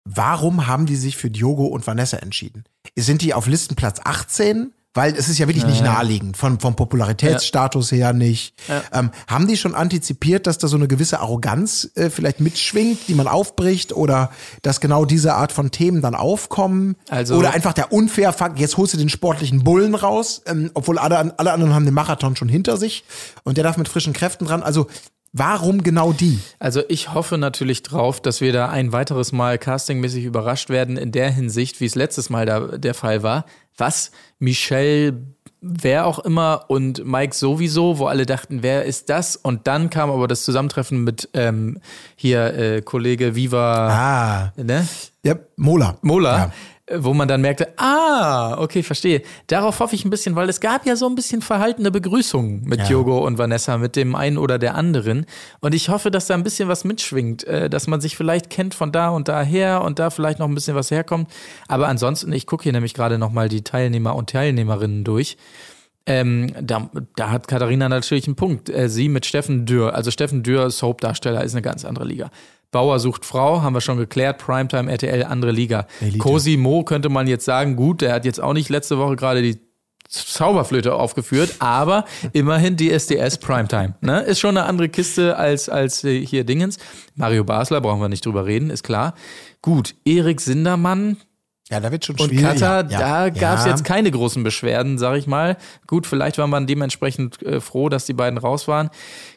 warum haben die sich für Diogo und Vanessa entschieden? Sind die auf Listenplatz 18, weil es ist ja wirklich nicht naheliegend, von, vom Popularitätsstatus her nicht. Ja. Ähm, haben die schon antizipiert, dass da so eine gewisse Arroganz äh, vielleicht mitschwingt, die man aufbricht oder dass genau diese Art von Themen dann aufkommen? Also- oder einfach der unfair Fakt, jetzt holst du den sportlichen Bullen raus, ähm, obwohl alle, alle anderen haben den Marathon schon hinter sich und der darf mit frischen Kräften dran. Also warum genau die? Also ich hoffe natürlich drauf, dass wir da ein weiteres Mal castingmäßig überrascht werden in der Hinsicht, wie es letztes Mal da der Fall war. Was Michelle, wer auch immer und Mike sowieso, wo alle dachten, wer ist das? Und dann kam aber das Zusammentreffen mit ähm, hier äh, Kollege Viva, Ah, ne? ja, Mola. Mola. Ja. Wo man dann merkte, ah, okay, verstehe. Darauf hoffe ich ein bisschen, weil es gab ja so ein bisschen verhaltene Begrüßungen mit Ja. Diogo und Vanessa, mit dem einen oder der anderen. Und ich hoffe, dass da ein bisschen was mitschwingt, äh, dass man sich vielleicht kennt von da und daher und da vielleicht noch ein bisschen was herkommt. Aber ansonsten, ich gucke hier nämlich gerade nochmal die Teilnehmer und Teilnehmerinnen durch. Ähm, da, da hat Katharina natürlich einen Punkt. Äh, sie mit Steffen Dürr, also Steffen Dürr, Soap-Darsteller, ist eine ganz andere Liga. Bauer sucht Frau, haben wir schon geklärt. Primetime, RTL, andere Liga. Elite. Cosimo könnte man jetzt sagen, gut, der hat jetzt auch nicht letzte Woche gerade die Zauberflöte aufgeführt, aber immerhin die SDS Primetime. Ne? Ist schon eine andere Kiste als, als äh, hier Dingens. Mario Basler, brauchen wir nicht drüber reden, ist klar. Gut, Erik Sindermann, Ja, da wird schon und schwierig. Katar, ja, da ja. gab es ja. jetzt keine großen Beschwerden, sag ich mal. Gut, vielleicht war man dementsprechend äh, froh, dass die beiden raus waren.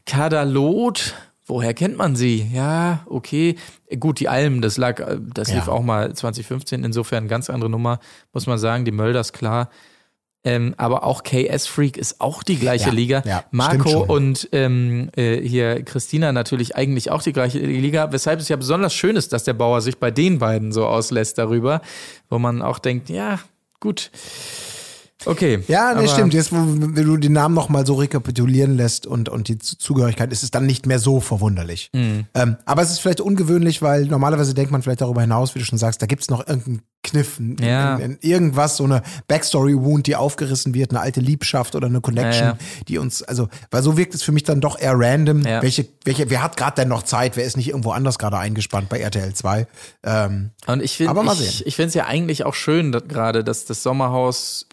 Kadalot, woher kennt man sie? Ja, okay. Gut, die Alm, das lag, äh, das Ja. lief auch mal 2015, insofern ganz andere Nummer, muss man sagen. Die Mölders, klar. Ähm, aber auch KS Freak ist auch die gleiche Ja, Liga. ja, Marco und ähm, äh, hier Christina natürlich eigentlich auch die gleiche Liga, weshalb es ja besonders schön ist, dass der Bauer sich bei den beiden so auslässt darüber, wo man auch denkt, ja, gut. Okay. Ja, nee, aber- stimmt. Jetzt, wenn du den Namen nochmal so rekapitulieren lässt und, und die Zugehörigkeit, ist es dann nicht mehr so verwunderlich. Mhm. Ähm, aber es ist vielleicht ungewöhnlich, weil normalerweise denkt man vielleicht darüber hinaus, wie du schon sagst, da gibt's noch irgendeinen Kniff, Ja. n- n- irgendwas, so eine Backstory-Wound, die aufgerissen wird, eine alte Liebschaft oder eine Connection, Ja, ja. die uns, also, weil so wirkt es für mich dann doch eher random. Welche, welche, wer hat gerade denn noch Zeit? Wer ist nicht irgendwo anders gerade eingespannt bei RTL 2? Ähm, Und ich finde Aber mal ich, sehen. ich finde es ja eigentlich auch schön, dass, gerade, dass das Sommerhaus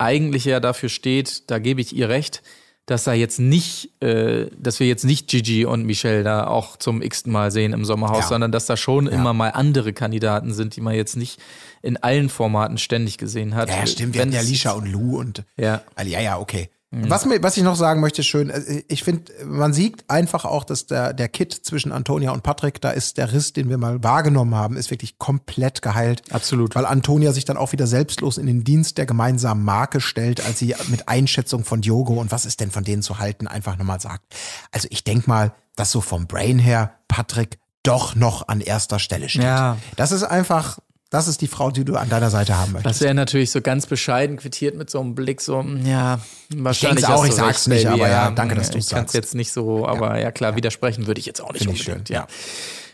eigentlich ja dafür steht, da gebe ich ihr recht, dass da jetzt nicht, äh, dass wir jetzt nicht Gigi und Michelle da auch zum x-ten Mal sehen im Sommerhaus, Ja. sondern dass da schon immer mal andere Kandidaten sind, die man jetzt nicht in allen Formaten ständig gesehen hat. Ja, ja, stimmt. Wir Wenn hatten ja Lisha und Lou und Ja. Ja, ja, okay. Was, mir, was ich noch sagen möchte, ist schön, äh, ich finde, man sieht einfach auch, dass der, der Kit zwischen Antonia und Patrick, da ist der Riss, den wir mal wahrgenommen haben, ist wirklich komplett geheilt. Absolut. Weil Antonia sich dann auch wieder selbstlos in den Dienst der gemeinsamen Marke stellt, als sie mit Einschätzung von Diogo und was ist denn von denen zu halten, einfach nochmal sagt. Also ich denk mal, dass so vom Brain her Patrick doch noch an erster Stelle steht. Ja. Das ist einfach, das ist die Frau, die du an deiner Seite haben möchtest. Was er natürlich so ganz bescheiden quittiert mit so einem Blick, so, mm, ja, wahrscheinlich. denk's auch, ich du sag's recht, nicht, Baby, aber ja, danke, dass Ich du's kann's sagst. jetzt nicht so, aber ja, klar, widersprechen würde ich jetzt auch nicht Finde ich unbedingt, schön, ja.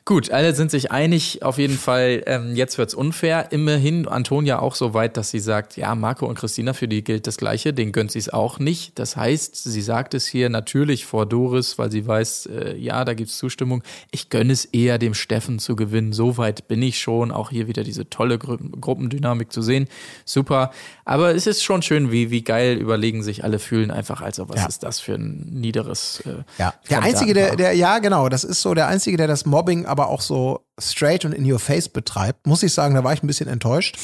Gut, alle sind sich einig, auf jeden Fall, ähm, jetzt wird's unfair. Immerhin Antonia auch so weit, dass sie sagt, ja, Marco und Christina, für die gilt das Gleiche, den gönnt sie es auch nicht. Das heißt, sie sagt es hier natürlich vor Doris, weil sie weiß, äh, ja, da gibt's Zustimmung. Ich gönne es eher dem Steffen zu gewinnen. So weit bin ich schon. Auch hier wieder diese tolle Gru Gruppendynamik zu sehen. Super. Aber es ist schon schön, wie, wie geil überlegen sich alle fühlen. Einfach also, was Ja. ist das für ein niederes äh, Ja, der einzige, der, der, ja, genau, das ist so der einzige, der das Mobbing aber auch so straight und in your face betreibt, muss ich sagen, da war ich ein bisschen enttäuscht,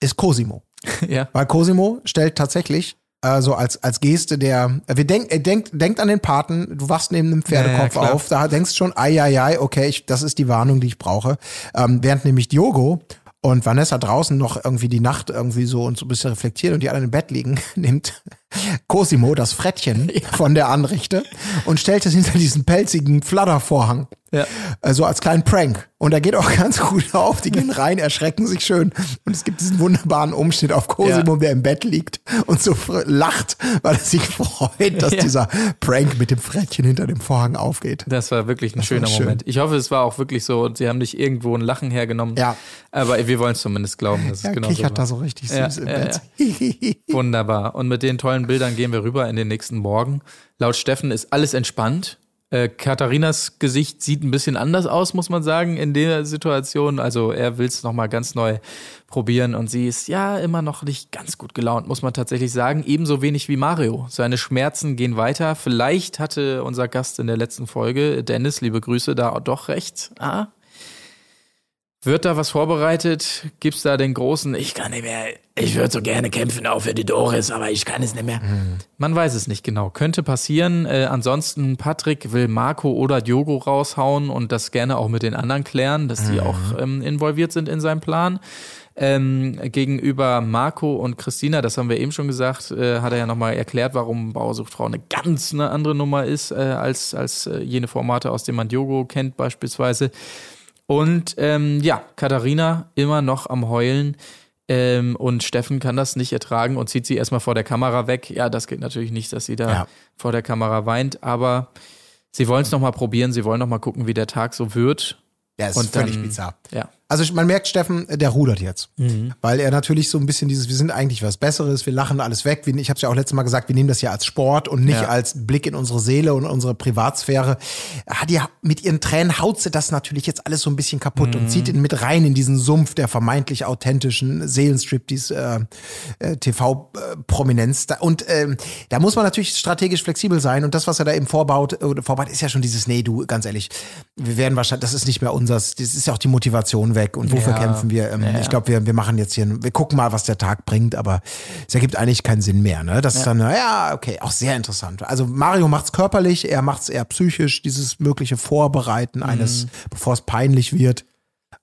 ist Cosimo. ja. Weil Cosimo stellt tatsächlich äh, so als, als Geste der, wir denk, er denkt, denkt an den Paten, du wachst neben einem Pferdekopf Ja, ja, auf, da denkst schon, ai, ai, ai, okay, ich, das ist die Warnung, die ich brauche. Ähm, während nämlich Diogo und Vanessa draußen noch irgendwie die Nacht irgendwie so und so ein bisschen reflektieren und die anderen im Bett liegen, nimmt Cosimo das Frettchen von der Anrichte und stellt es hinter diesen pelzigen Fladdervorhang. Ja. Also als kleinen Prank. Und er geht auch ganz gut auf. Die gehen rein, erschrecken sich schön. Und es gibt diesen wunderbaren Umschnitt auf Cosimo, Ja. der im Bett liegt und so lacht, weil er sich freut, dass Ja. dieser Prank mit dem Frettchen hinter dem Vorhang aufgeht. Das war wirklich ein war schöner schön. Moment. Ich hoffe, es war auch wirklich so und sie haben nicht irgendwo ein Lachen hergenommen. Ja. Aber wir wollen es zumindest glauben, dass es Ja, genau so kichert war. da so richtig süß Ja, im ja, Bett. Wunderbar. Und mit den tollen Bildern gehen wir rüber in den nächsten Morgen. Laut Steffen ist alles entspannt. Äh, Katharinas Gesicht sieht ein bisschen anders aus, muss man sagen, in der Situation. Also er will es nochmal ganz neu probieren und sie ist ja immer noch nicht ganz gut gelaunt, muss man tatsächlich sagen. Ebenso wenig wie Mario. Seine Schmerzen gehen weiter. Vielleicht hatte unser Gast in der letzten Folge, Dennis, liebe Grüße, da doch recht. Ah, wird da was vorbereitet? Gibt's da den großen, ich kann nicht mehr, ich würde so gerne kämpfen auch für die Doris, aber ich kann es nicht mehr. Mhm. Man weiß es nicht genau. Könnte passieren. Äh, ansonsten, Patrick will Marco oder Diogo raushauen und das gerne auch mit den anderen klären, dass die mhm. auch ähm, involviert sind in seinem Plan. Ähm, gegenüber Marco und Christina, das haben wir eben schon gesagt, äh, hat er ja nochmal erklärt, warum Bauersuchtfrau eine ganz eine andere Nummer ist äh, als, als äh, jene Formate, aus denen man Diogo kennt beispielsweise. Und ähm, ja, Katharina immer noch am Heulen. Ähm, und Steffen kann das nicht ertragen und zieht sie erstmal vor der Kamera weg. Ja, das geht natürlich nicht, dass sie da ja. vor der Kamera weint, aber sie wollen es nochmal probieren, sie wollen nochmal gucken, wie der Tag so wird. Ja, ist und völlig dann, bizarr. Ja. Also man merkt, Steffen, der rudert jetzt. Mhm. Weil er natürlich so ein bisschen dieses, wir sind eigentlich was Besseres, wir lachen alles weg. Ich habe es ja auch letztes Mal gesagt, wir nehmen das ja als Sport und nicht ja. als Blick in unsere Seele und unsere Privatsphäre. Hat ja mit ihren Tränen haut sie das natürlich jetzt alles so ein bisschen kaputt mhm. und zieht ihn mit rein in diesen Sumpf der vermeintlich authentischen Seelenstrip, äh, äh, TV-Prominenz. Und äh, da muss man natürlich strategisch flexibel sein. Und das, was er da eben vorbaut, äh, vorbaut, ist ja schon dieses, nee, du, ganz ehrlich, wir werden wahrscheinlich, das ist nicht mehr unseres, das ist ja auch die Motivation weg und wofür ja. kämpfen wir? Ähm, ja, ich glaube, wir, wir machen jetzt hier, wir gucken mal, was der Tag bringt, aber es ergibt eigentlich keinen Sinn mehr. Ne? Das ist dann, ja, okay, auch sehr interessant. Also Mario macht es körperlich, er macht es eher psychisch, dieses mögliche Vorbereiten eines, mhm. bevor es peinlich wird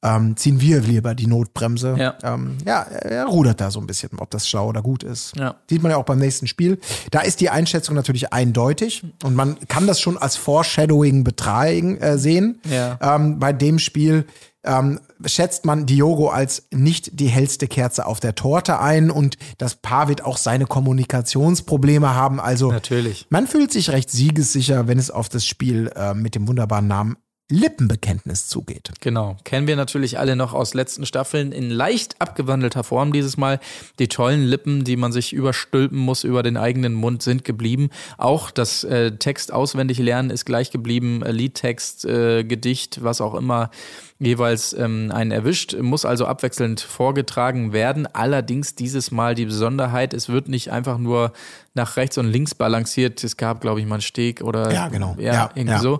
ähm, ziehen wir lieber die Notbremse. Ja. Ähm, ja, er rudert da so ein bisschen, ob das schlau oder gut ist. Ja. Sieht man ja auch beim nächsten Spiel. Da ist die Einschätzung natürlich eindeutig und man kann das schon als Foreshadowing betreiben, äh, sehen. Ja. Ähm, bei dem Spiel ähm, schätzt man Diogo als nicht die hellste Kerze auf der Torte ein und das Paar wird auch seine Kommunikationsprobleme haben. Also Natürlich. man fühlt sich recht siegessicher, wenn es auf das Spiel äh, mit dem wunderbaren Namen Lippenbekenntnis zugeht. Genau. Kennen wir natürlich alle noch aus letzten Staffeln in leicht abgewandelter Form dieses Mal. Die tollen Lippen, die man sich überstülpen muss über den eigenen Mund, sind geblieben. Auch das äh, Text auswendig lernen ist gleich geblieben. Liedtext, äh, Gedicht, was auch immer jeweils ähm, einen erwischt, muss also abwechselnd vorgetragen werden. Allerdings dieses Mal die Besonderheit, es wird nicht einfach nur nach rechts und links balanciert. Es gab, glaube ich, mal einen Steg oder ja, genau. ja, ja irgendwie ja. so.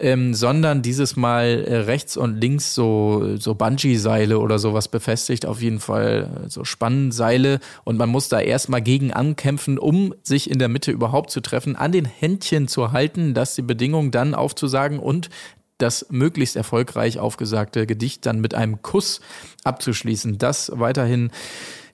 Ähm, sondern dieses Mal äh, rechts und links so, so Bungee-Seile oder sowas befestigt, auf jeden Fall äh, so Spannseile und man muss da erstmal gegen ankämpfen, um sich in der Mitte überhaupt zu treffen, an den Händchen zu halten, dass die Bedingungen dann aufzusagen und das möglichst erfolgreich aufgesagte Gedicht dann mit einem Kuss abzuschließen. Das weiterhin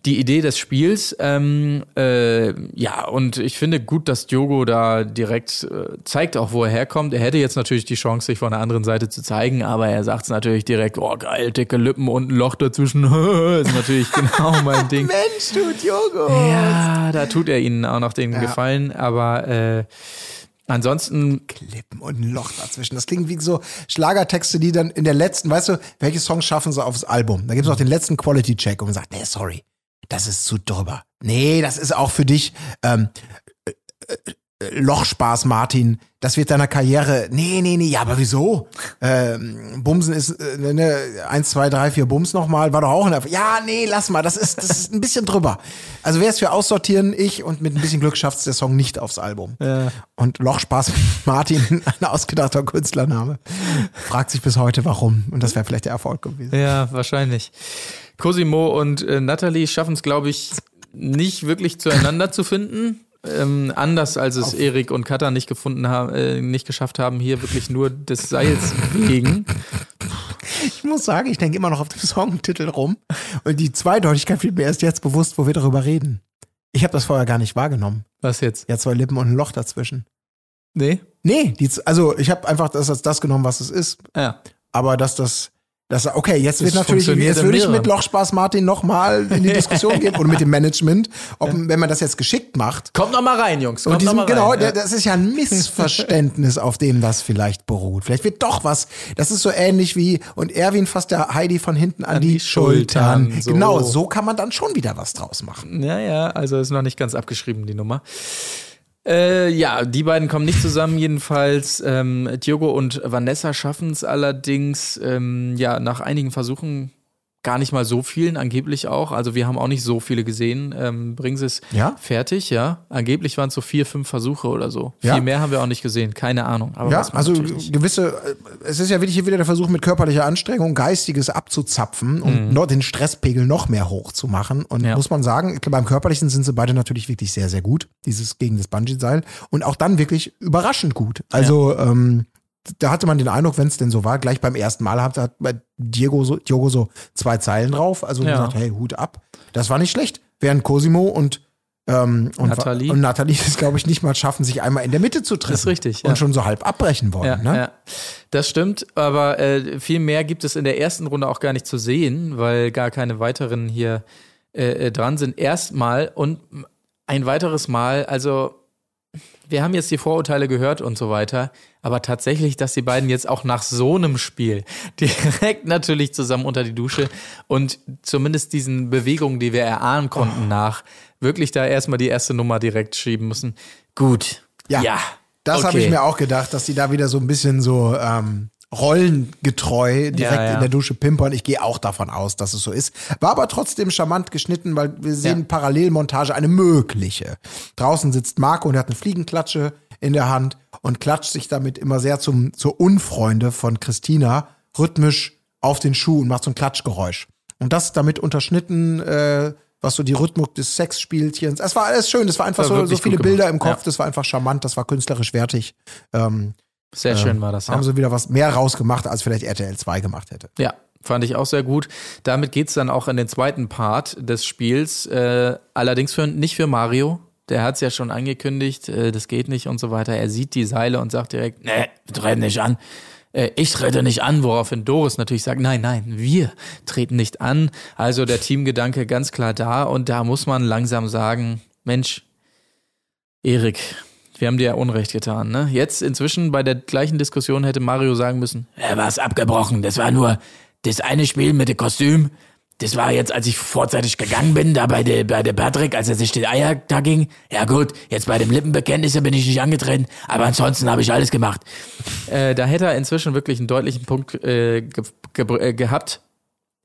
die Idee des Spiels. Ähm, äh, ja, und ich finde gut, dass Diogo da direkt äh, zeigt, auch wo er herkommt. Er hätte jetzt natürlich die Chance, sich von der anderen Seite zu zeigen, aber er sagt es natürlich direkt, oh geil, dicke Lippen und ein Loch dazwischen. ist natürlich genau mein Ding. Mensch, du Diogo! Ja, da tut er ihnen auch noch den ja. Gefallen, aber äh, Ansonsten. Klippen und ein Loch dazwischen. Das klingt wie so Schlagertexte, die dann in der letzten, weißt du, welche Songs schaffen sie aufs Album? Da gibt es noch den letzten Quality-Check und man sagt, nee, sorry, das ist zu drüber. Nee, das ist auch für dich. Ähm, äh, äh, Lochspaß, Martin. Das wird deiner Karriere. Nee, nee, nee, ja, aber wieso? Ähm, Bumsen ist äh, ne, eins, zwei, drei, vier Bums nochmal, war doch auch in Ja, nee, lass mal, das ist, das ist ein bisschen drüber. Also wer es für aussortieren, ich und mit ein bisschen Glück schafft der Song nicht aufs Album. Ja. Und Lochspaß, Martin, ein ausgedachter Künstlername, fragt sich bis heute, warum. Und das wäre vielleicht der Erfolg gewesen. Ja, wahrscheinlich. Cosimo und äh, Natalie schaffen es, glaube ich, nicht wirklich zueinander zu finden. Ähm, anders als es Auf. Erik und Katha nicht gefunden haben, äh, nicht geschafft haben, hier wirklich nur des Seils wegen. Ich muss sagen, ich denke immer noch auf den Songtitel rum. Und die Zweideutigkeit wird mir erst jetzt bewusst, wo wir darüber reden. Ich habe das vorher gar nicht wahrgenommen. Was jetzt? Ja, zwei Lippen und ein Loch dazwischen. Nee? Nee, die, also ich habe einfach das als das genommen, was es ist. Ja. Aber dass das das, okay, jetzt wird natürlich, jetzt würde ich mit Lochspaß Martin nochmal in die Diskussion gehen oder mit dem Management, ob, ja. wenn man das jetzt geschickt macht. Kommt noch mal rein, Jungs. Kommt diesem, noch mal genau, rein. Genau, das ist ja ein Missverständnis, auf dem das vielleicht beruht. Vielleicht wird doch was. Das ist so ähnlich wie und Erwin fasst der Heidi von hinten an, an die, die, Schultern. Schultern. So. Genau, so kann man dann schon wieder was draus machen. Ja, ja, also ist noch nicht ganz abgeschrieben die Nummer. Äh, ja, die beiden kommen nicht zusammen, jedenfalls. Ähm, Diogo und Vanessa schaffen es allerdings, ähm, ja, nach einigen Versuchen gar nicht mal so vielen, angeblich auch. Also wir haben auch nicht so viele gesehen. Ähm, bringen sie es Ja? fertig, ja. Angeblich waren es so vier, fünf Versuche oder so. Ja. Viel mehr haben wir auch nicht gesehen, keine Ahnung. Aber Ja, also gewisse, äh, es ist ja wirklich hier wieder der Versuch mit körperlicher Anstrengung, Geistiges abzuzapfen und noch den Stresspegel noch mehr hochzumachen. Und Mhm. Ja. muss man sagen, beim Körperlichen sind sie beide natürlich wirklich sehr, sehr gut, dieses gegen das Bungee-Seil. Und auch dann wirklich überraschend gut. Also, ähm, da hatte man den Eindruck, wenn es denn so war, gleich beim ersten Mal hat, hat bei Diego so, Diogo so zwei Zeilen drauf. Also Ja. gesagt, hey, Hut ab. Das war nicht schlecht. Während Cosimo und ähm, und Nathalie. und Nathalie glaube ich, nicht mal schaffen, sich einmal in der Mitte zu treffen. Das ist richtig, ja. Und schon so halb abbrechen wollen. Ja, ne? ja, das stimmt, aber äh, viel mehr gibt es in der ersten Runde auch gar nicht zu sehen, weil gar keine weiteren hier äh, äh, dran sind. Erstmal und ein weiteres Mal, also wir haben jetzt die Vorurteile gehört und so weiter, aber tatsächlich, dass die beiden jetzt auch nach so einem Spiel direkt natürlich zusammen unter die Dusche und zumindest diesen Bewegungen, die wir erahnen konnten, nach wirklich da erstmal die erste Nummer direkt schieben müssen. Gut. Ja, ja Das habe okay. ich mir auch gedacht, dass die da wieder so ein bisschen so ähm, rollengetreu direkt Ja, ja. in der Dusche pimpern. Ich gehe auch davon aus, dass es so ist. War aber trotzdem charmant geschnitten, weil wir sehen. Parallelmontage, eine mögliche. Draußen sitzt Marco und er hat eine Fliegenklatsche in der Hand und klatscht sich damit immer sehr zum, zur Unfreunde von Christina rhythmisch auf den Schuh und macht so ein Klatschgeräusch. Und das damit unterschnitten, äh, was so die Rhythmik des Sexspielchens. Es war alles schön, es war einfach War so, so viele Bilder im Kopf, Ja. das war einfach charmant, das war künstlerisch wertig. Ähm, Sehr schön war das. Ja. haben sie wieder was mehr rausgemacht, als vielleicht RTL 2 gemacht hätte. Ja, fand ich auch sehr gut. Damit geht's dann auch in den zweiten Part des Spiels. Äh, allerdings für, nicht für Mario. Der hat's ja schon angekündigt, äh, das geht nicht und so weiter. Er sieht die Seile und sagt direkt, nee, treten nicht an. Äh, ich trete nicht an, woraufhin Doris natürlich sagt, nein, nein, wir treten nicht an. Also der Teamgedanke ganz klar da und da muss man langsam sagen, Mensch, Erik, wir haben dir ja Unrecht getan, ne? Jetzt inzwischen bei der gleichen Diskussion hätte Mario sagen müssen, er war es abgebrochen, das war nur das eine Spiel mit dem Kostüm. Das war jetzt, als ich vorzeitig gegangen bin, da bei der, bei der Patrick, als er sich die Eier da ging. Ja gut, jetzt bei dem Lippenbekenntnis bin ich nicht angetreten, aber ansonsten habe ich alles gemacht. Äh, da hätte er inzwischen wirklich einen deutlichen Punkt äh, ge ge äh, gehabt.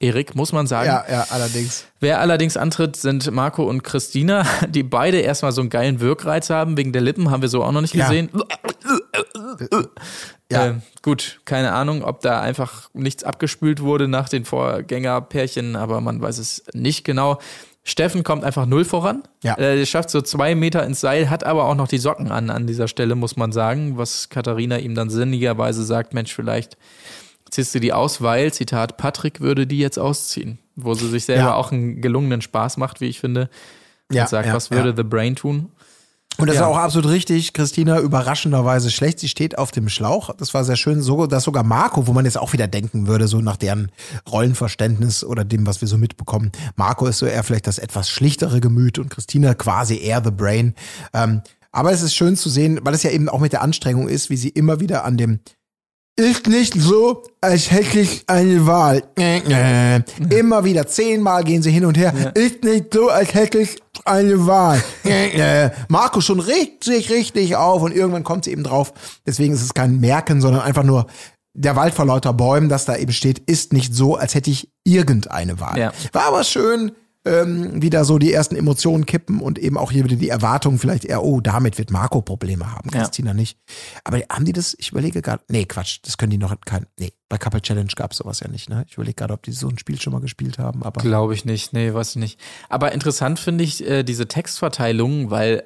Erik, muss man sagen. Ja, ja, allerdings. Wer allerdings antritt, sind Marco und Christina, die beide erstmal so einen geilen Wirkreiz haben. Wegen der Lippen haben wir so auch noch nicht gesehen. Ja. Äh, gut, keine Ahnung, ob da einfach nichts abgespült wurde nach den Vorgängerpärchen, aber man weiß es nicht genau. Steffen kommt einfach null voran. Ja. Äh, Er schafft so zwei Meter ins Seil, hat aber auch noch die Socken an an dieser Stelle, muss man sagen, was Katharina ihm dann sinnigerweise sagt, Mensch, vielleicht ziehst du die aus, weil, Zitat, Patrick würde die jetzt ausziehen. Wo sie sich selber Ja. auch einen gelungenen Spaß macht, wie ich finde. Ja, und sagt, ja, was würde ja. The Brain tun? Und das Ja. ist auch absolut richtig. Christina überraschenderweise schlecht. Sie steht auf dem Schlauch. Das war sehr schön. So, dass sogar Marco, wo man jetzt auch wieder denken würde, so nach deren Rollenverständnis oder dem, was wir so mitbekommen. Marco ist so eher vielleicht das etwas schlichtere Gemüt und Christina quasi eher the brain. Ähm, aber es ist schön zu sehen, weil es ja eben auch mit der Anstrengung ist, wie sie immer wieder an dem ist nicht so, als hätte ich eine Wahl. Äh, äh. Immer wieder, zehnmal gehen sie hin und her. Ist nicht so, als hätte ich eine Wahl. Äh. Marco schon regt sich richtig auf und irgendwann kommt sie eben drauf. Deswegen ist es kein Merken, sondern einfach nur der Wald vor lauter Bäumen, das da eben steht, ist nicht so, als hätte ich irgendeine Wahl. Ja. War aber schön, ähm, wieder so die ersten Emotionen kippen und eben auch hier wieder die Erwartung vielleicht eher, oh, damit wird Marco Probleme haben, Ja. Christina nicht. Aber haben die das, ich überlege gerade, nee, Quatsch, das können die noch kein, nee, bei Couple Challenge gab es sowas ja nicht, ne? Ich überlege gerade, ob die so ein Spiel schon mal gespielt haben, aber. Glaube ich nicht, nee, weiß ich nicht. Aber interessant finde ich äh, diese Textverteilung, weil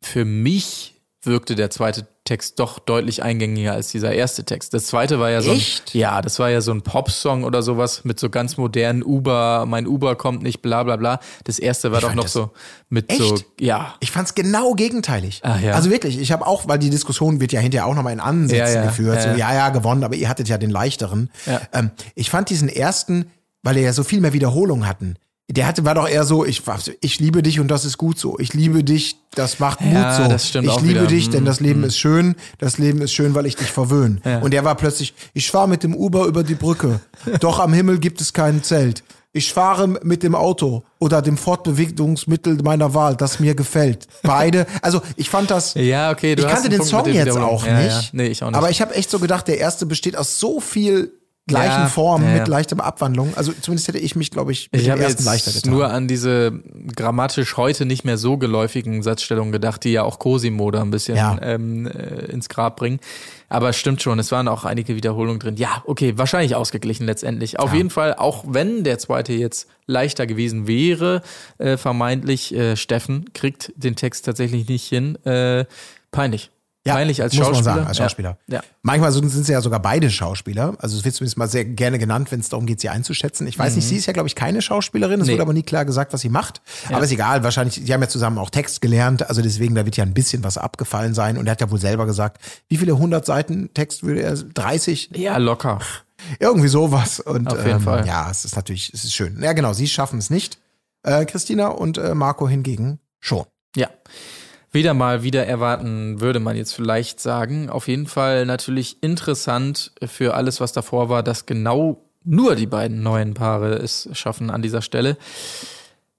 für mich wirkte der zweite Text doch deutlich eingängiger als dieser erste Text. Das zweite war ja so ein, Echt? ja, das war ja so ein Popsong oder sowas mit so ganz modernen Uber, mein Uber kommt nicht, bla bla bla. Das erste war Ich doch noch so mit so, Echt? ja, Ich fand's genau gegenteilig. Ach ja. Also wirklich, ich habe auch, weil die Diskussion wird ja hinterher auch nochmal in Ansätzen Ja, ja, geführt. ja, so, ja. ja, ja, gewonnen, aber ihr hattet ja den leichteren. Ja. Ähm, ich fand diesen ersten, weil er ja so viel mehr Wiederholung hatten. Der hatte, war doch eher so, ich, ich liebe dich und das ist gut so. Ich liebe dich, das macht Mut Ja, so. das stimmt ich liebe wieder. dich, denn Mhm, das Leben ist schön. Das Leben ist schön, weil ich dich verwöhne. Ja. Und der war plötzlich, ich fahr mit dem Uber über die Brücke. Doch am Himmel gibt es kein Zelt. Ich fahre mit dem Auto oder dem Fortbewegungsmittel meiner Wahl, das mir gefällt. Beide. Also ich fand das. Ja, okay. ich kannte den Punkt Song jetzt auch ja, nicht. Ja. Nee, ich auch nicht. Aber ich habe echt so gedacht, der erste besteht aus so viel gleichen Ja, Formen ja, ja. mit leichtem Abwandlung. Also zumindest hätte ich mich, glaube ich, mit Ich dem ersten jetzt leichter getan. nur an diese grammatisch heute nicht mehr so geläufigen Satzstellungen gedacht, die ja auch Cosimo da ein bisschen ähm, äh, ins Grab bringen. Aber es stimmt schon, es waren auch einige Wiederholungen drin. Ja, okay, wahrscheinlich ausgeglichen letztendlich. Auf jeden Fall, auch wenn der zweite jetzt leichter gewesen wäre, äh, vermeintlich, äh, Steffen kriegt den Text tatsächlich nicht hin. Peinlich. peinlich als muss Schauspieler. man sagen, als Schauspieler. Ja. ja. Manchmal sind sie ja sogar beide Schauspieler. Also es wird zumindest mal sehr gerne genannt, wenn es darum geht, sie einzuschätzen. Ich weiß nicht, sie ist ja, glaube ich, keine Schauspielerin. Es Mhm. Nee. wurde aber nie klar gesagt, was sie macht. Aber ist egal, wahrscheinlich, sie haben ja zusammen auch Text gelernt. Also deswegen, da wird ja ein bisschen was abgefallen sein. Und er hat ja wohl selber gesagt, wie viele hundert Seiten Text würde er? 30? Ja, locker. Irgendwie sowas. Und Auf jeden ähm, Fall. ja, es ist natürlich, es ist schön. Ja, genau, sie schaffen es nicht. Äh, Christina und äh, Marco hingegen schon. Ja. Wieder mal wieder erwarten, würde man jetzt vielleicht sagen. Auf jeden Fall natürlich interessant für alles, was davor war, dass genau nur die beiden neuen Paare es schaffen an dieser Stelle.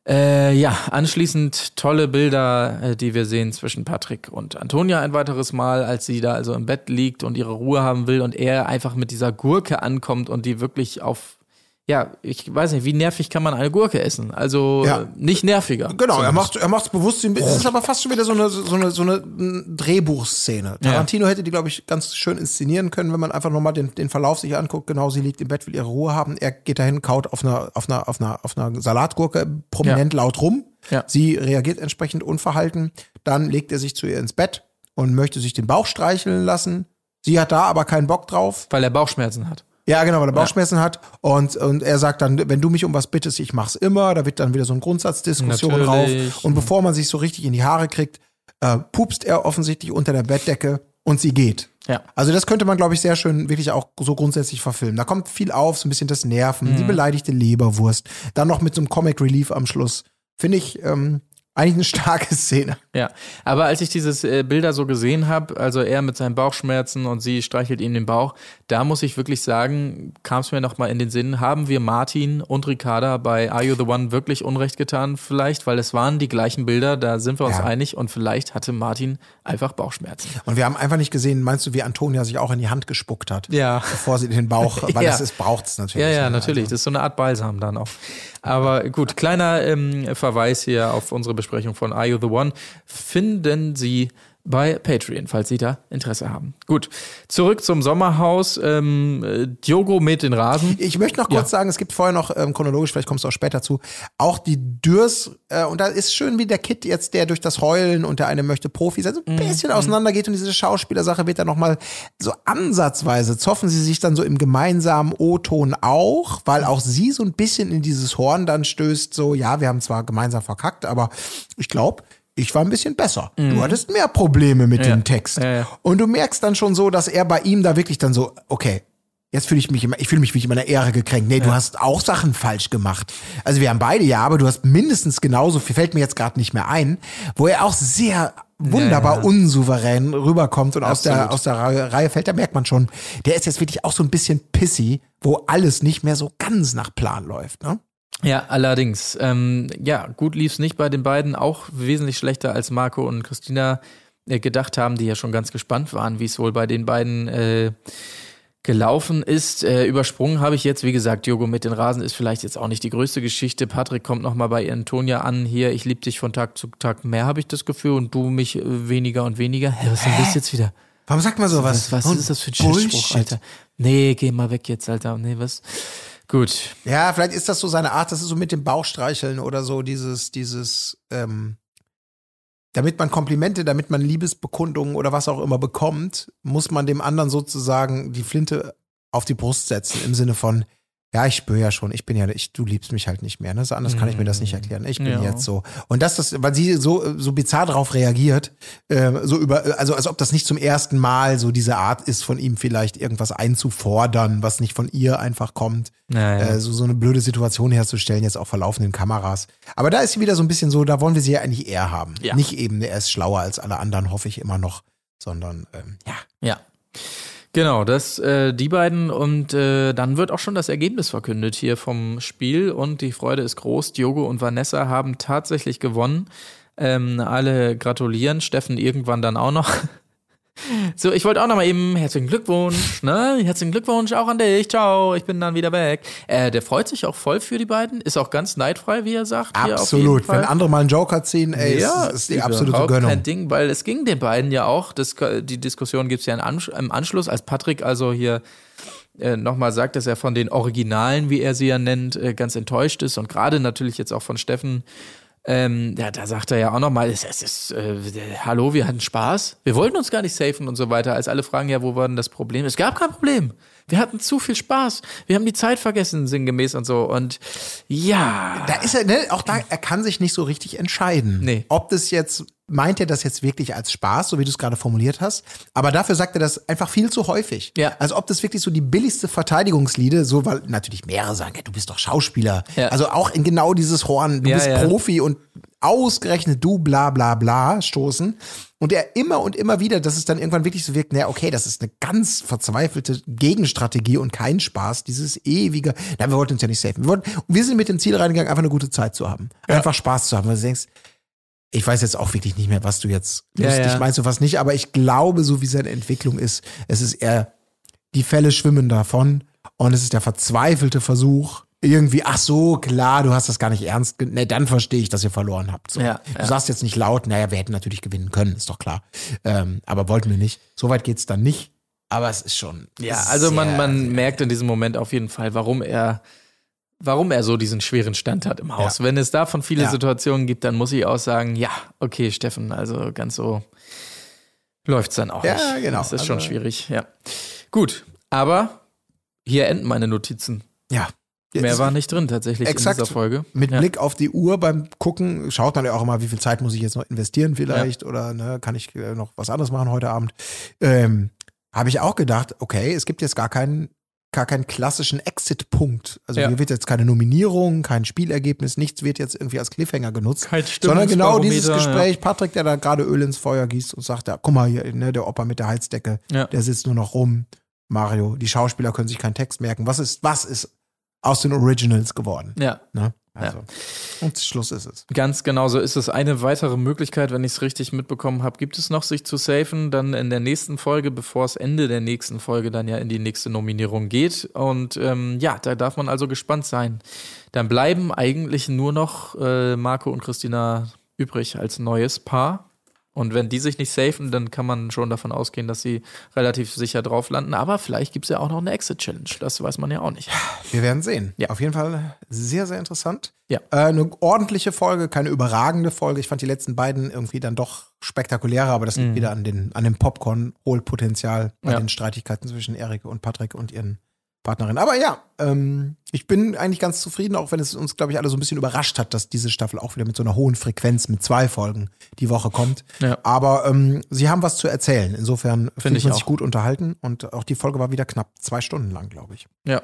Äh, ja, anschließend tolle Bilder, äh, die wir sehen zwischen Patrick und Antonia ein weiteres Mal, als sie da also im Bett liegt und ihre Ruhe haben will und er einfach mit dieser Gurke ankommt und die wirklich auf, ja, ich weiß nicht, wie nervig kann man eine Gurke essen? Also Ja. äh, nicht nerviger. Genau, er macht er macht's bewusst. Es ist aber fast schon wieder so eine so eine so eine mm, Drehbuchszene. Tarantino hätte die glaube ich ganz schön inszenieren können, wenn man einfach nochmal den den Verlauf sich anguckt. Genau, sie liegt im Bett, will ihre Ruhe haben. Er geht dahin, kaut auf einer auf einer auf einer auf einer Salatgurke prominent laut rum. Ja. Sie reagiert entsprechend unverhalten. Dann legt er sich zu ihr ins Bett und möchte sich den Bauch streicheln lassen. Sie hat da aber keinen Bock drauf. Weil er Bauchschmerzen hat. Ja, genau, weil er Bauchschmerzen hat. Und, und er sagt dann, wenn du mich um was bittest, ich mach's immer. Da wird dann wieder so eine Grundsatzdiskussion drauf. Und bevor man sich so richtig in die Haare kriegt, äh, pupst er offensichtlich unter der Bettdecke und sie geht. Ja. Also das könnte man, glaube ich, sehr schön wirklich auch so grundsätzlich verfilmen. Da kommt viel auf, so ein bisschen das Nerven, die Mhm. beleidigte Leberwurst. Dann noch mit so einem Comic Relief am Schluss. Finde ich ähm, eigentlich eine starke Szene. Ja, aber als ich dieses äh, Bilder so gesehen habe, also er mit seinen Bauchschmerzen und sie streichelt ihm den Bauch, da muss ich wirklich sagen, kam es mir noch mal in den Sinn, haben wir Martin und Ricarda bei Are You the One wirklich Unrecht getan vielleicht, weil es waren die gleichen Bilder, da sind wir uns Ja. einig und vielleicht hatte Martin einfach Bauchschmerzen. Und wir haben einfach nicht gesehen, meinst du, wie Antonia sich auch in die Hand gespuckt hat? Ja. Bevor sie den Bauch, weil Ja. das ist, braucht's natürlich. Ja, ja, ne? natürlich. Das ist so eine Art Balsam dann auch. Aber gut, kleiner ähm, Verweis hier auf unsere Besprechung von Are You the One. Finden Sie bei Patreon, falls Sie da Interesse haben. Gut, zurück zum Sommerhaus. Ähm, äh, Diogo mäht den Rasen. Ich möchte noch kurz Ja. sagen, es gibt vorher noch ähm, chronologisch, vielleicht kommst du auch später zu, auch die Dürs, äh, und da ist schön, wie der Kid jetzt, der durch das Heulen und der eine möchte Profi sein, so ein bisschen auseinandergeht und diese Schauspielersache wird dann nochmal so ansatzweise, zoffen sie sich dann so im gemeinsamen O-Ton auch, weil auch sie so ein bisschen in dieses Horn dann stößt, so, ja, wir haben zwar gemeinsam verkackt, aber ich glaube, ich war ein bisschen besser. Du hattest mehr Probleme mit dem Text. Ja, ja. Und du merkst dann schon so, dass er bei ihm da wirklich dann so, okay, jetzt fühle ich mich immer, ich fühle mich wie ich in meiner Ehre gekränkt. Nee, du hast auch Sachen falsch gemacht. Also wir haben beide ja, aber du hast mindestens genauso viel, fällt mir jetzt gerade nicht mehr ein, wo er auch sehr wunderbar Ja, ja. unsouverän rüberkommt und aus der, aus der Reihe, Reihe fällt, da merkt man schon, der ist jetzt wirklich auch so ein bisschen pissy, wo alles nicht mehr so ganz nach Plan läuft, ne? Ja, allerdings. Ähm, ja, gut lief's nicht bei den beiden, auch wesentlich schlechter als Marco und Christina äh, gedacht haben, die ja schon ganz gespannt waren, wie es wohl bei den beiden äh, gelaufen ist. Äh, übersprungen habe ich jetzt, wie gesagt, Diogo mit den Rasen ist vielleicht jetzt auch nicht die größte Geschichte. Patrick kommt nochmal bei Antonia an. Hier, ich liebe dich von Tag zu Tag mehr, habe ich das Gefühl, und du mich äh, weniger und weniger. Hä, was ist denn das jetzt wieder? Warum sagt man sowas? Was, was ist das für ein Schissspruch, Alter? Nee, geh mal weg jetzt, Alter. Nee, was? Gut. Ja, vielleicht ist das so seine Art, das ist so mit dem Bauchstreicheln oder so, dieses, dieses, ähm, damit man Komplimente, damit man Liebesbekundungen oder was auch immer bekommt, muss man dem anderen sozusagen die Flinte auf die Brust setzen, im Sinne von, ja, ich spüre ja schon, ich bin ja, ich, du liebst mich halt nicht mehr, ne? So anders kann ich mir das nicht erklären. Ich bin Ja. jetzt so. Und das, das, weil sie so, so bizarr darauf reagiert, äh, so über, also als ob das nicht zum ersten Mal so diese Art ist, von ihm vielleicht irgendwas einzufordern, was nicht von ihr einfach kommt Naja. äh, so, so eine blöde Situation herzustellen, jetzt auch vor laufenden Kameras. Aber da ist sie wieder so ein bisschen so, da wollen wir sie ja eigentlich eher haben. Ja. Nicht eben, er ist schlauer als alle anderen, hoffe ich immer noch, sondern ähm, ja. Ja. Genau, das äh, die beiden und äh, dann wird auch schon das Ergebnis verkündet hier vom Spiel und die Freude ist groß. Diogo und Vanessa haben tatsächlich gewonnen. Ähm, alle gratulieren, Steffen irgendwann dann auch noch. So, ich wollte auch noch mal eben herzlichen Glückwunsch, ne? Herzlichen Glückwunsch auch an dich. Ciao, ich bin dann wieder weg. Äh, der freut sich auch voll für die beiden, ist auch ganz neidfrei, wie er sagt. Absolut. Wenn andere mal einen Joker ziehen, ey, ja, ist, ist die absolute Gönnung. kein Ding, weil es ging den beiden ja auch. Das, die Diskussion gibt's ja im Anschluss, als Patrick also hier äh, nochmal sagt, dass er von den Originalen, wie er sie ja nennt, äh, ganz enttäuscht ist und gerade natürlich jetzt auch von Steffen ähm, ja, da sagt er ja auch nochmal, es, es ist, äh, hallo, wir hatten Spaß. Wir wollten uns gar nicht safen und so weiter. Als alle fragen, ja, wo war denn das Problem? Es gab kein Problem. Wir hatten zu viel Spaß. Wir haben die Zeit vergessen, sinngemäß und so. Und ja. Da ist er, ne, auch da, er kann sich nicht so richtig entscheiden. Nee. Ob das jetzt, meint er das jetzt wirklich als Spaß, so wie du es gerade formuliert hast. Aber dafür sagt er das einfach viel zu häufig. Ja. Also ob das wirklich so die billigste Verteidigungsliede, so, weil natürlich mehrere sagen, ja, du bist doch Schauspieler. Ja. Also auch in genau dieses Horn, du Ja, bist. Profi und ausgerechnet du bla bla bla stoßen. Und er immer und immer wieder, dass es dann irgendwann wirklich so wirkt, naja, okay, das ist eine ganz verzweifelte Gegenstrategie und kein Spaß, dieses ewige, na, wir wollten uns ja nicht safen. Wir, wollten, wir sind mit dem Ziel reingegangen, einfach eine gute Zeit zu haben. Einfach Spaß zu haben, weil du denkst, ich weiß jetzt auch wirklich nicht mehr, was du jetzt Ja, lustig ja. meinst und was nicht, aber ich glaube, so wie seine Entwicklung ist, es ist eher, die Fälle schwimmen davon und es ist der verzweifelte Versuch, irgendwie, ach so, klar, du hast das gar nicht ernst, ne, dann verstehe ich, dass ihr verloren habt. So. Ja, du ja. sagst jetzt nicht laut, naja, wir hätten natürlich gewinnen können, ist doch klar. Ähm, aber wollten wir nicht. Soweit geht's dann nicht. Aber es ist schon. Ja, also man, sehr, man sehr- merkt in diesem Moment auf jeden Fall, warum er, warum er so diesen schweren Stand hat im Haus. Ja. Wenn es davon viele. Situationen gibt, dann muss ich auch sagen, ja, okay, Steffen, also ganz so läuft's dann auch Ja, nicht. genau. Das ist schon Also- schwierig, ja. Gut, aber hier enden meine Notizen. Ja. Mehr war nicht drin tatsächlich Exakt. in dieser Folge. Mit ja. Blick auf die Uhr beim Gucken schaut man ja auch immer, wie viel Zeit muss ich jetzt noch investieren vielleicht oder ne, kann ich äh, noch was anderes machen heute Abend. Ähm, Habe ich auch gedacht, okay, es gibt jetzt gar keinen gar keinen klassischen Exit-Punkt. Also Ja. hier wird jetzt keine Nominierung, kein Spielergebnis, nichts wird jetzt irgendwie als Cliffhanger genutzt. Kein sondern genau dieses Gespräch, Patrick, der da gerade Öl ins Feuer gießt und sagt, ja, guck mal hier, ne, der Opa mit der Heizdecke, Ja. der sitzt nur noch rum. Mario, die Schauspieler können sich keinen Text merken. Was ist, was ist aus den Originals geworden? Ja. Ne? Also, Und Schluss ist es. Ganz genau so ist es. Eine weitere Möglichkeit, wenn ich es richtig mitbekommen habe, gibt es noch, sich zu safen, dann in der nächsten Folge, bevor es Ende der nächsten Folge dann ja in die nächste Nominierung geht. Und ähm, ja, da darf man also gespannt sein. Dann bleiben eigentlich nur noch äh, Marco und Christina übrig als neues Paar. Und wenn die sich nicht safen, dann kann man schon davon ausgehen, dass sie relativ sicher drauf landen. Aber vielleicht gibt es ja auch noch eine Exit-Challenge. Das weiß man ja auch nicht. Wir werden sehen. Ja. Auf jeden Fall sehr, sehr interessant. Ja. Äh, eine ordentliche Folge, keine überragende Folge. Ich fand die letzten beiden irgendwie dann doch spektakulärer, aber das liegt wieder an, den, an dem Popcorn-Hohlpotenzial bei Mhm. Ja. den Streitigkeiten zwischen Erik und Patrick und ihren Partnerin. Aber ja, ähm, ich bin eigentlich ganz zufrieden, auch wenn es uns, glaube ich, alle so ein bisschen überrascht hat, dass diese Staffel auch wieder mit so einer hohen Frequenz mit zwei Folgen die Woche kommt. Ja. Aber ähm, sie haben was zu erzählen. Insofern finde ich man sich auch. gut unterhalten und auch die Folge war wieder knapp zwei Stunden lang, glaube ich. Ja.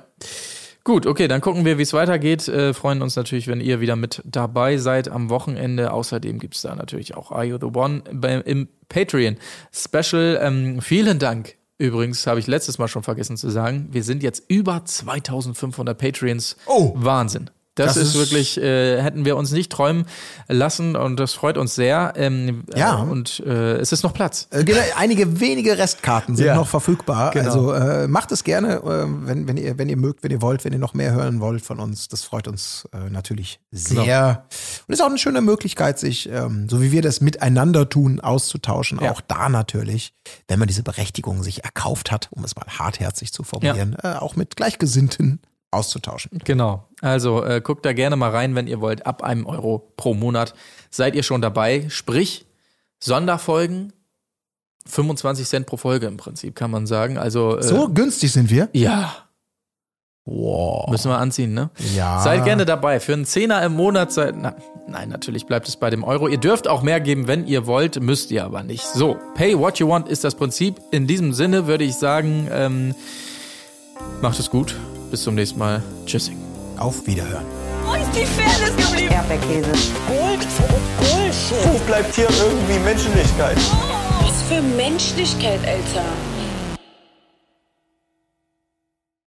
Gut, okay, dann gucken wir, wie es weitergeht. Äh, freuen uns natürlich, wenn ihr wieder mit dabei seid am Wochenende. Außerdem gibt es da natürlich auch Are You the One beim, im Patreon Special. Ähm, vielen Dank. Übrigens habe ich letztes Mal schon vergessen zu sagen, wir sind jetzt über 2500 Patreons. Oh. Wahnsinn. Das, Das ist, ist- wirklich, äh, hätten wir uns nicht träumen lassen und das freut uns sehr. Ähm, Ja. Äh, und äh, es ist noch Platz. Äh, genau, einige wenige Restkarten sind Ja. noch verfügbar. Genau. Also äh, macht es gerne, äh, wenn, wenn, ihr, wenn ihr mögt, wenn ihr wollt, wenn ihr noch mehr hören wollt von uns. Das freut uns äh, natürlich sehr. Genau. Und ist auch eine schöne Möglichkeit, sich, ähm, so wie wir das miteinander tun, auszutauschen. Ja. Auch da natürlich, wenn man diese Berechtigung sich erkauft hat, um es mal hartherzig zu formulieren, äh, auch mit Gleichgesinnten auszutauschen. Genau. Also äh, guckt da gerne mal rein, wenn ihr wollt. Ab einem Euro pro Monat seid ihr schon dabei. Sprich, Sonderfolgen, 25 Cent pro Folge im Prinzip, kann man sagen. Also äh, So günstig sind wir. ja, Wow. müssen wir anziehen, ne? Ja. Seid gerne dabei. Für einen Zehner im Monat seid. Na, nein, natürlich bleibt es bei dem Euro. Ihr dürft auch mehr geben, wenn ihr wollt, müsst ihr aber nicht. So, pay what you want ist das Prinzip. In diesem Sinne würde ich sagen, ähm, macht es gut. Bis zum nächsten Mal. Tschüssing. Auf Wiederhören. Wo ist die Fairness geblieben? Erdbeerkäse. Bullshit. Wo bleibt hier irgendwie Menschlichkeit? Was für Menschlichkeit, Alter.